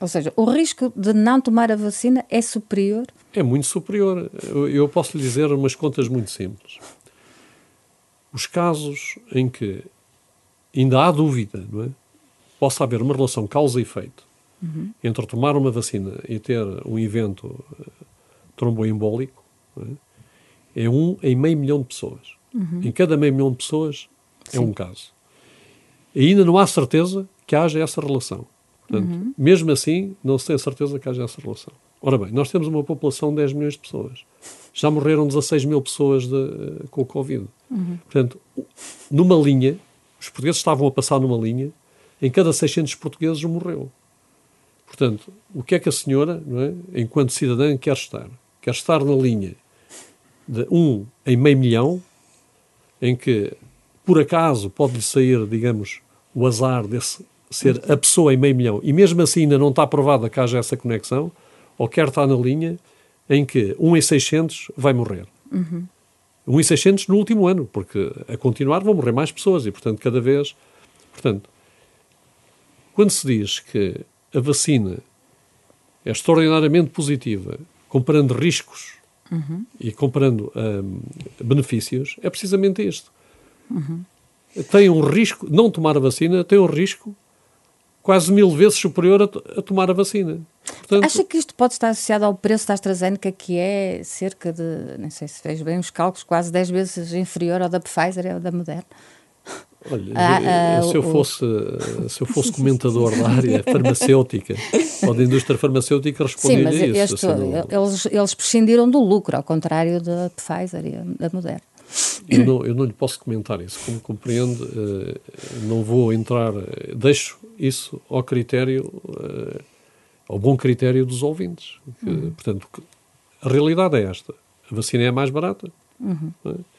S3: Ou seja, o risco de não tomar a vacina é superior?
S2: É muito superior. Eu, eu posso lhe dizer umas contas muito simples. Os casos em que ainda há dúvida, não é? Possa haver uma relação causa e efeito uhum. entre tomar uma vacina e ter um evento uh, tromboembólico é? é? um em meio milhão de pessoas. Uhum. Em cada meio milhão de pessoas Sim. é um caso. E ainda não há certeza que haja essa relação. Portanto, uhum. mesmo assim, não se tem a certeza que haja essa relação. Ora bem, nós temos uma população de 10 milhões de pessoas. Já morreram 16 mil pessoas de, uh, com o Covid. Uhum. Portanto, numa linha, os portugueses estavam a passar numa linha em cada 600 portugueses morreu. Portanto, o que é que a senhora, é, enquanto cidadã, quer estar? Quer estar na linha de um em meio milhão, em que, por acaso, pode-lhe sair, digamos, o azar desse ser a pessoa em meio milhão, e mesmo assim ainda não está provada que haja essa conexão, ou quer estar na linha em que 1 em 600 vai morrer. Uhum. 1 em 600 no último ano, porque a continuar vão morrer mais pessoas e, portanto, cada vez. Portanto, quando se diz que a vacina é extraordinariamente positiva, comparando riscos uhum. e comparando um, benefícios, é precisamente isto. Uhum. Tem um risco, não tomar a vacina tem um risco quase mil vezes superior a, a tomar a vacina.
S3: Portanto, Acha que isto pode estar associado ao preço da AstraZeneca, que é cerca de, não sei se fez bem os cálculos, quase 10 vezes inferior ao da Pfizer ou da Moderna?
S2: Olha, ah, ah, se, eu fosse, se eu fosse comentador da área farmacêutica ou da indústria farmacêutica, responderia Sim, mas
S3: isso. Este, não... eles, eles prescindiram do lucro, ao contrário da Pfizer e da Moderna.
S2: Eu não, eu não lhe posso comentar isso. Como compreende, uh, não vou entrar, deixo isso ao critério, ao bom critério dos ouvintes. Uhum. Portanto, a realidade é esta: a vacina é mais barata. Uhum. É?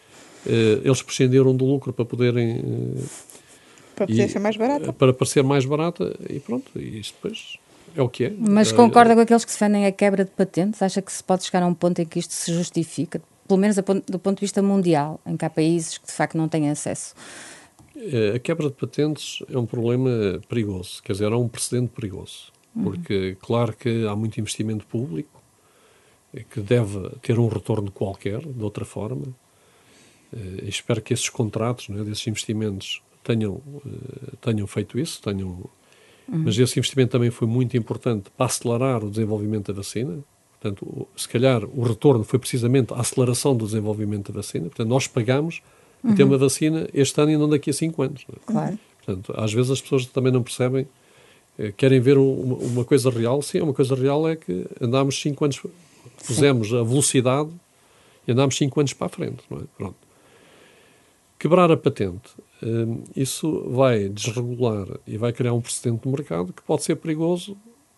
S2: Uh, eles prescindiram do lucro para poderem.
S1: para poder e, ser mais barata.
S2: Para parecer mais barata e pronto, e isto depois é o que é.
S3: Mas concorda com aqueles que defendem a quebra de patentes? Acha que se pode chegar a um ponto em que isto se justifica? pelo menos do ponto de vista mundial, em que há países que de facto não têm acesso.
S2: A quebra de patentes é um problema perigoso, quer dizer, é um precedente perigoso, uhum. porque claro que há muito investimento público que deve ter um retorno qualquer, de outra forma. Eh, espero que esses contratos, né, desses investimentos, tenham, eh, tenham feito isso, tenham. Uhum. Mas esse investimento também foi muito importante para acelerar o desenvolvimento da vacina. Portanto, se calhar o retorno foi precisamente a aceleração do desenvolvimento da vacina. Portanto, nós pagamos uhum. ter uma vacina este ano e não daqui a cinco anos.
S3: É? Claro.
S2: Portanto, às vezes as pessoas também não percebem, eh, querem ver uma, uma, coisa real. Sim, uma coisa real é que andámos cinco anos, pusemos Sim. a velocidade e andámos cinco anos para a frente. Não é? Pronto. Quebrar a patente, eh, isso vai desregular e vai criar um precedente no mercado que pode ser perigoso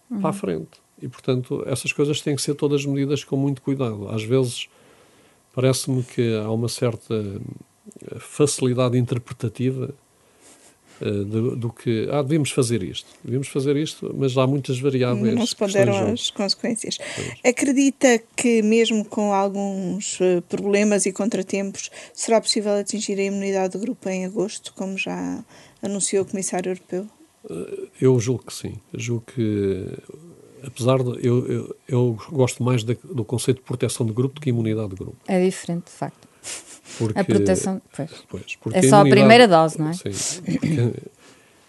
S2: uhum. para a frente. E, portanto, essas coisas têm que ser todas medidas com muito cuidado. Às vezes, parece-me que há uma certa eh, facilidade interpretativa do, do, que, ah, devíamos fazer isto, devíamos fazer isto, mas há muitas variáveis.
S1: Não se ponderam as consequências. Acredita que, mesmo com alguns uh, problemas e contratempos, será possível atingir a imunidade do grupo em agosto, como já anunciou o Comissário Europeu?
S2: Uh, eu julgo que sim. Eu julgo que apesar de eu, eu, eu gosto mais de, do conceito de proteção de grupo do que imunidade de grupo.
S3: É diferente, de facto. Porque, a proteção, pois. pois é só a, a primeira dose, não é?
S2: Sim,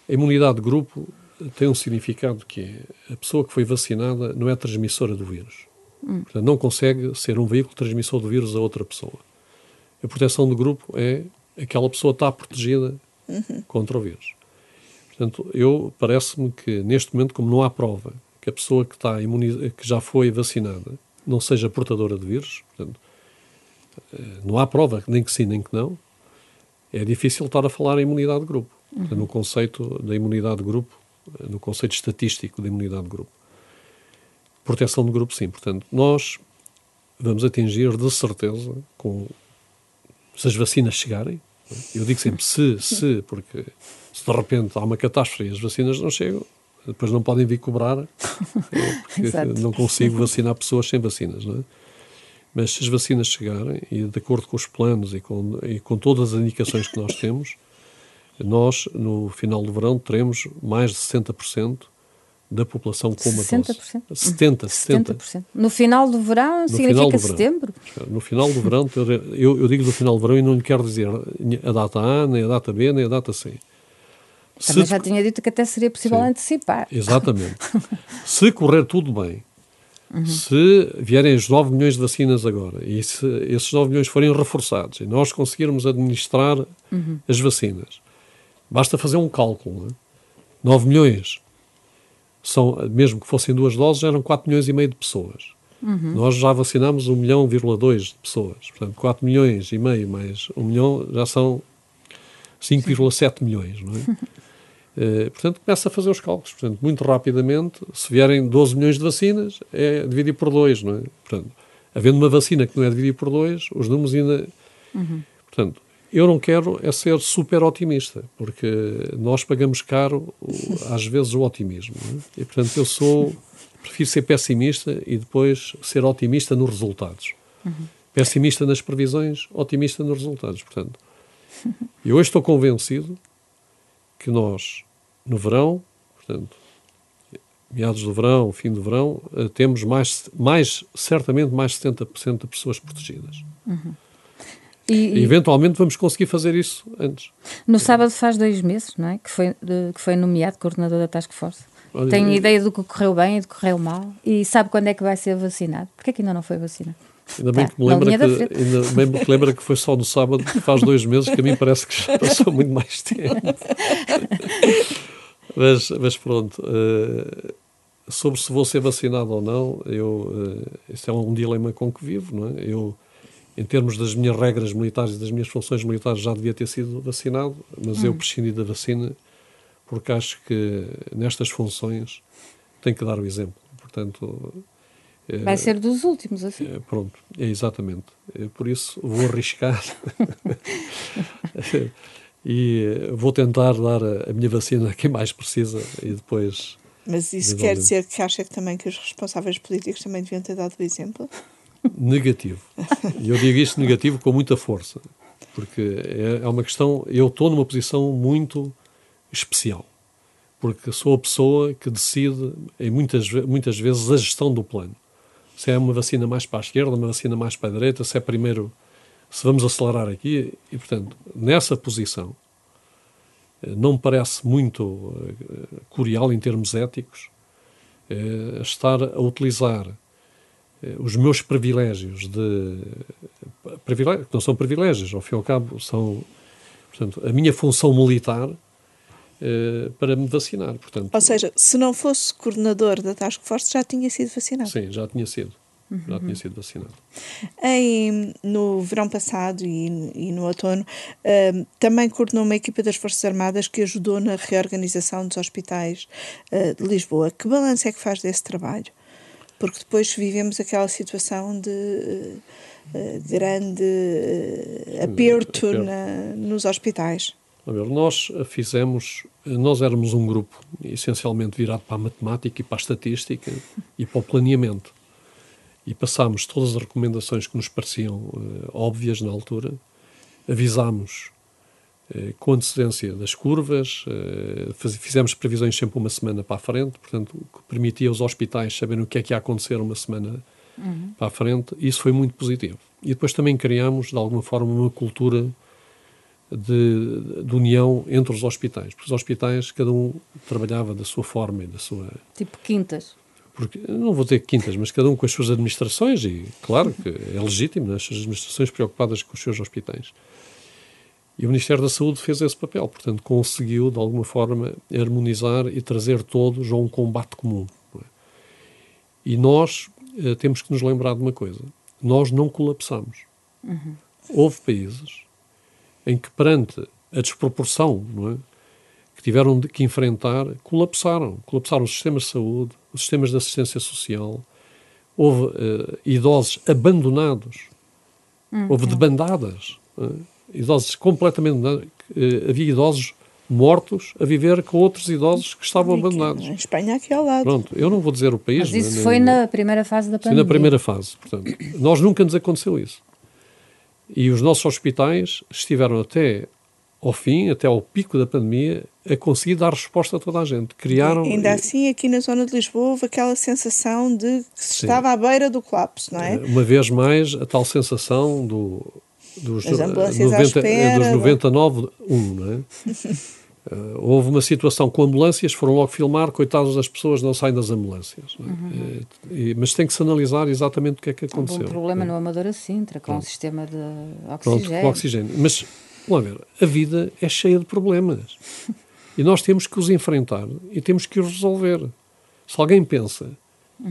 S2: a imunidade de grupo tem um significado que é a pessoa que foi vacinada não é transmissora do vírus. Hum. Portanto, não consegue ser um veículo transmissor do vírus a outra pessoa. A proteção do grupo é aquela pessoa está protegida uhum. contra o vírus. Portanto, eu parece-me que neste momento, como não há prova que a pessoa que, está que já foi vacinada não seja portadora de vírus, portanto, não há prova, nem que sim, nem que não, é difícil estar a falar em imunidade de grupo. Uhum. No conceito da imunidade de grupo, eh, no conceito estatístico da imunidade de grupo. Proteção de grupo, sim. Portanto, nós vamos atingir de certeza com se as vacinas chegarem. É? Eu digo sempre se, se, porque se de repente há uma catástrofe e as vacinas não chegam, depois não podem vir cobrar, porque não consigo vacinar pessoas sem vacinas, não é? Mas se as vacinas chegarem, e de acordo com os planos e com, e com todas as indicações que nós temos, nós, no final do verão, teremos mais de 60% da população com uma 60%? dose. 70%, 70%. 70%.
S3: No final do verão, no significa do setembro?
S2: Verão. No final do verão, eu, eu digo do final do verão e não lhe quero dizer a data A, nem a data B, nem a data C.
S3: Também se, já tinha dito que até seria possível sim, antecipar.
S2: Exatamente. se correr tudo bem, uhum. se vierem os 9 milhões de vacinas agora e se esses 9 milhões forem reforçados e nós conseguirmos administrar uhum. as vacinas, basta fazer um cálculo. Né? 9 milhões, são, mesmo que fossem duas doses, eram 4 milhões e meio de pessoas. Uhum. Nós já vacinamos 1 milhão, 2 de pessoas. Portanto, 4 milhões e meio mais 1 milhão já são 5,7 milhões, não é? Uh, portanto, começa a fazer os cálculos. Portanto, muito rapidamente, se vierem 12 milhões de vacinas, é dividir por 2, não é? Portanto, havendo uma vacina que não é dividida por 2, os números ainda... Uhum. Portanto, eu não quero é ser super otimista, porque nós pagamos caro, às vezes, o otimismo. É? E, portanto, eu sou, prefiro ser pessimista e depois ser otimista nos resultados. Uhum. Pessimista nas previsões, otimista nos resultados. Portanto, eu hoje estou convencido que nós, no verão, portanto, meados do verão, fim do verão, eh, temos mais, mais certamente mais 70% de pessoas protegidas. Uhum. E, e, eventualmente vamos conseguir fazer isso antes.
S3: No sábado faz dois meses, não é? Que foi, de, que foi nomeado coordenador da Task Force. Olha, Tem ideia do que correu bem e do que correu mal e sabe quando é que vai ser vacinado? Porquê que ainda não foi vacinado?
S2: Ainda bem, tá, que me lembra que, ainda bem que lembra que foi só no sábado, faz dois meses, que a mim parece que já passou muito mais tempo. mas, mas pronto, uh, sobre se vou ser vacinado ou não, eu, uh, isso é um dilema com que vivo, não é? Eu, em termos das minhas regras militares e das minhas funções militares, já devia ter sido vacinado, mas hum. eu prescindi da vacina porque acho que nestas funções tem que dar o exemplo. Portanto,
S3: eh, vai ser dos últimos, assim. É,
S2: pronto, é exatamente. É, por isso vou arriscar e vou tentar dar a, a minha vacina a quem mais precisa e depois
S1: mas isso quer dizer que acha que também que os responsáveis políticos também deviam ter dado o exemplo?
S2: Negativo. E eu digo isto negativo com muita força, porque é, é uma questão. Eu estou numa posição muito especial, porque sou a pessoa que decide, em muitas, muitas vezes, a gestão do plano. Se é uma vacina mais para a esquerda, uma vacina mais para a direita, se é primeiro. Se vamos acelerar aqui, e portanto, nessa posição, não me parece muito eh, curial em termos éticos eh, estar a utilizar eh, os meus privilégios de privilégios, que não são privilégios, ao fim e ao cabo são portanto, a minha função militar para me vacinar. Portanto,
S1: Ou seja, se não fosse coordenador da Task Force, já tinha sido vacinado.
S2: Sim, já tinha sido uhum. já tinha sido vacinado.
S1: Em, no verão passado e, e no outono, uh, também coordenou uma equipa das Forças Armadas que ajudou na reorganização dos hospitais uh, de Lisboa. Que balanço é que faz desse trabalho? Porque depois vivemos aquela situação de uh, grande aperto, aperto. Na, nos hospitais.
S2: Nós fizemos, nós éramos um grupo essencialmente virado para a matemática e para a estatística e para o planeamento e passámos todas as recomendações que nos pareciam uh, óbvias na altura, avisámos uh, com antecedência das curvas, uh, faz, fizemos previsões sempre uma semana para a frente, portanto, o que permitia aos hospitais saberem o que é que ia acontecer uma semana uhum. para a frente, e isso foi muito positivo. E depois também criámos, de alguma forma, uma cultura de, de, união entre os hospitais, porque os hospitais, cada um trabalhava da sua forma e da sua...
S3: Tipo quintas
S2: porque não vou ter quintas, mas cada um com as suas administrações, e claro que é legítimo, né, as suas administrações preocupadas com os seus hospitais. E o Ministério da Saúde fez esse papel, portanto, conseguiu, de alguma forma, harmonizar e trazer todos a um combate comum. É? E nós eh, temos que nos lembrar de uma coisa: nós não colapsamos. Uhum. Houve países em que, perante a desproporção não é, que tiveram de, que enfrentar, colapsaram. Colapsaram os sistemas de saúde, os sistemas de assistência social, houve uh, idosos abandonados, hum, houve debandadas, uh, idosos completamente abandonados, uh, havia idosos mortos a viver com outros idosos que estavam aqui, abandonados.
S1: Em Espanha, aqui ao lado.
S2: Pronto, eu não vou dizer o país.
S3: Mas isso foi na primeira fase da pandemia.
S2: Sim, na primeira fase. Portanto, nós nunca nos aconteceu isso. E os nossos hospitais estiveram até ao fim, até ao pico da pandemia, a conseguir dar resposta a toda a gente. Criaram.
S1: Ainda assim, aqui na zona de Lisboa, houve aquela sensação de que se estava à beira do colapso, não é?
S2: Uma vez mais, a tal sensação do, dos,
S1: As ambulâncias 90, espera,
S2: dos 99, 1, não é? Uh, houve uma situação com ambulâncias, foram logo filmar, coitadas das pessoas não saem das ambulâncias. É? Uhum. E, mas tem que se analisar exatamente o que é que aconteceu.
S3: Houve um problema é? no Amadora Sintra, com o sistema de oxigênio. Pronto,
S2: com oxigênio. Mas Vamos ver, a vida é cheia de problemas. E nós temos que os enfrentar e temos que os resolver. Se alguém pensa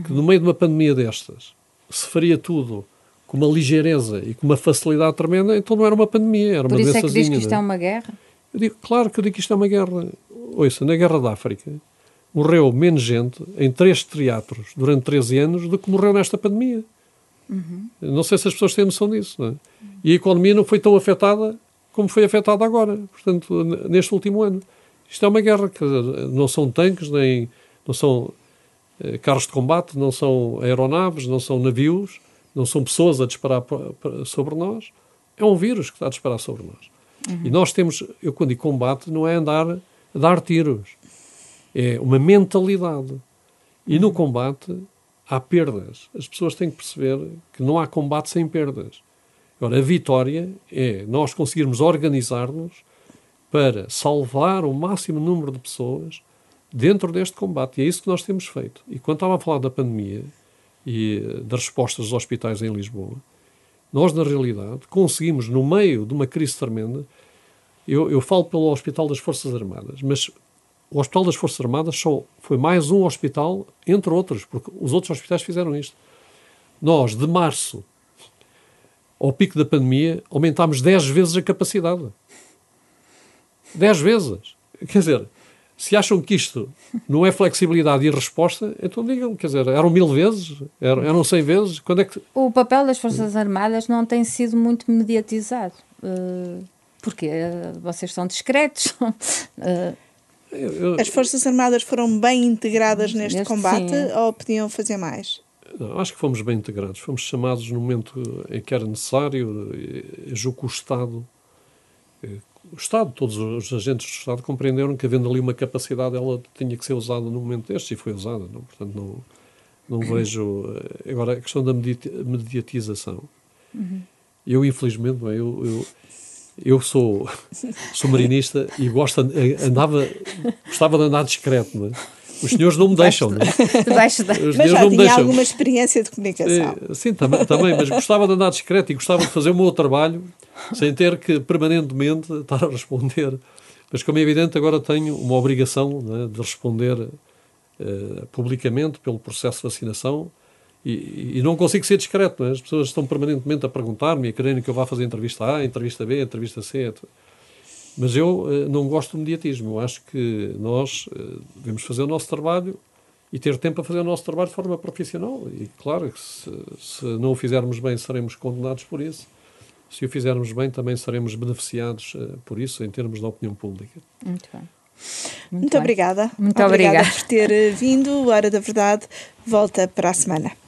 S2: que no meio de uma pandemia destas se faria tudo com uma ligeireza e com uma facilidade tremenda, então não era uma pandemia, era
S3: Por
S2: uma
S3: isso
S2: é que
S3: diz que isto é? é uma guerra?
S2: Eu digo, claro que eu digo que isto é uma guerra. Ouça, na Guerra da África morreu menos gente em três teatros durante 13 anos do que morreu nesta pandemia. Uhum. Não sei se as pessoas têm noção disso. Não é? E a economia não foi tão afetada como foi afetada agora, portanto, neste último ano. Isto é uma guerra, que não são tanques, nem não são eh, carros de combate, não são aeronaves, não são navios, não são pessoas a disparar sobre nós. É um vírus que está a disparar sobre nós. Uhum. E nós temos, eu quando digo combate, não é andar a dar tiros. É uma mentalidade. E no combate há perdas. As pessoas têm que perceber que não há combate sem perdas. Agora, a vitória é nós conseguirmos organizar-nos para salvar o máximo número de pessoas dentro deste combate. E é isso que nós temos feito. E quando estava a falar da pandemia e eh, das respostas dos hospitais em Lisboa, nós, na realidade, conseguimos, no meio de uma crise tremenda, eu, eu falo pelo Hospital das Forças Armadas, mas o Hospital das Forças Armadas só foi mais um hospital, entre outros, porque os outros hospitais fizeram isto. Nós, de março ao pico da pandemia, aumentámos 10 vezes a capacidade. 10 vezes. Quer dizer, se acham que isto não é flexibilidade e resposta, então digam, quer dizer, eram mil vezes, eram, eram 100 vezes, quando é que...
S3: O papel das Forças Armadas não tem sido muito mediatizado. Uh, porque uh, vocês são discretos. uh,
S1: As Forças Armadas foram bem integradas neste, neste combate sim. ou podiam fazer mais?
S2: Não, acho que fomos bem integrados. Fomos chamados no momento em que era necessário. Julgo que o Estado, o Estado, todos os agentes do Estado compreenderam que havendo ali uma capacidade, ela tinha que ser usada no momento deste e foi usada. Não? Portanto, não, não vejo. Eh, agora, a questão da mediatização. Uhum. Eu, infelizmente, eu, eu, eu sou, sou marinista e gosto, andava, gostava de andar discreto, não é? Os senhores não me deixam, não é?
S1: Debaixo da... Os mas já tinha deixam. alguma experiência de comunicação.
S2: É, sim, também, também, mas gostava de andar discreto e gostava de fazer o meu trabalho sem ter que permanentemente estar a responder. Mas, como é evidente, agora tenho uma obrigação é, de responder uh, publicamente pelo processo de vacinação e, e, não consigo ser discreto. É? As pessoas estão permanentemente a perguntar-me e a quererem que eu vá fazer entrevista A, entrevista B, entrevista C. Mas eu uh, não gosto do mediatismo. Eu acho que nós uh, devemos fazer o nosso trabalho e ter tempo para fazer o nosso trabalho de forma profissional. E claro que se, se não o fizermos bem, seremos condenados por isso. Se o fizermos bem, também seremos beneficiados uh, por isso em termos da opinião pública.
S3: Muito bem.
S1: Muito, Muito obrigada.
S3: Muito obrigada.
S1: obrigada por ter vindo. Hora da Verdade volta para a semana.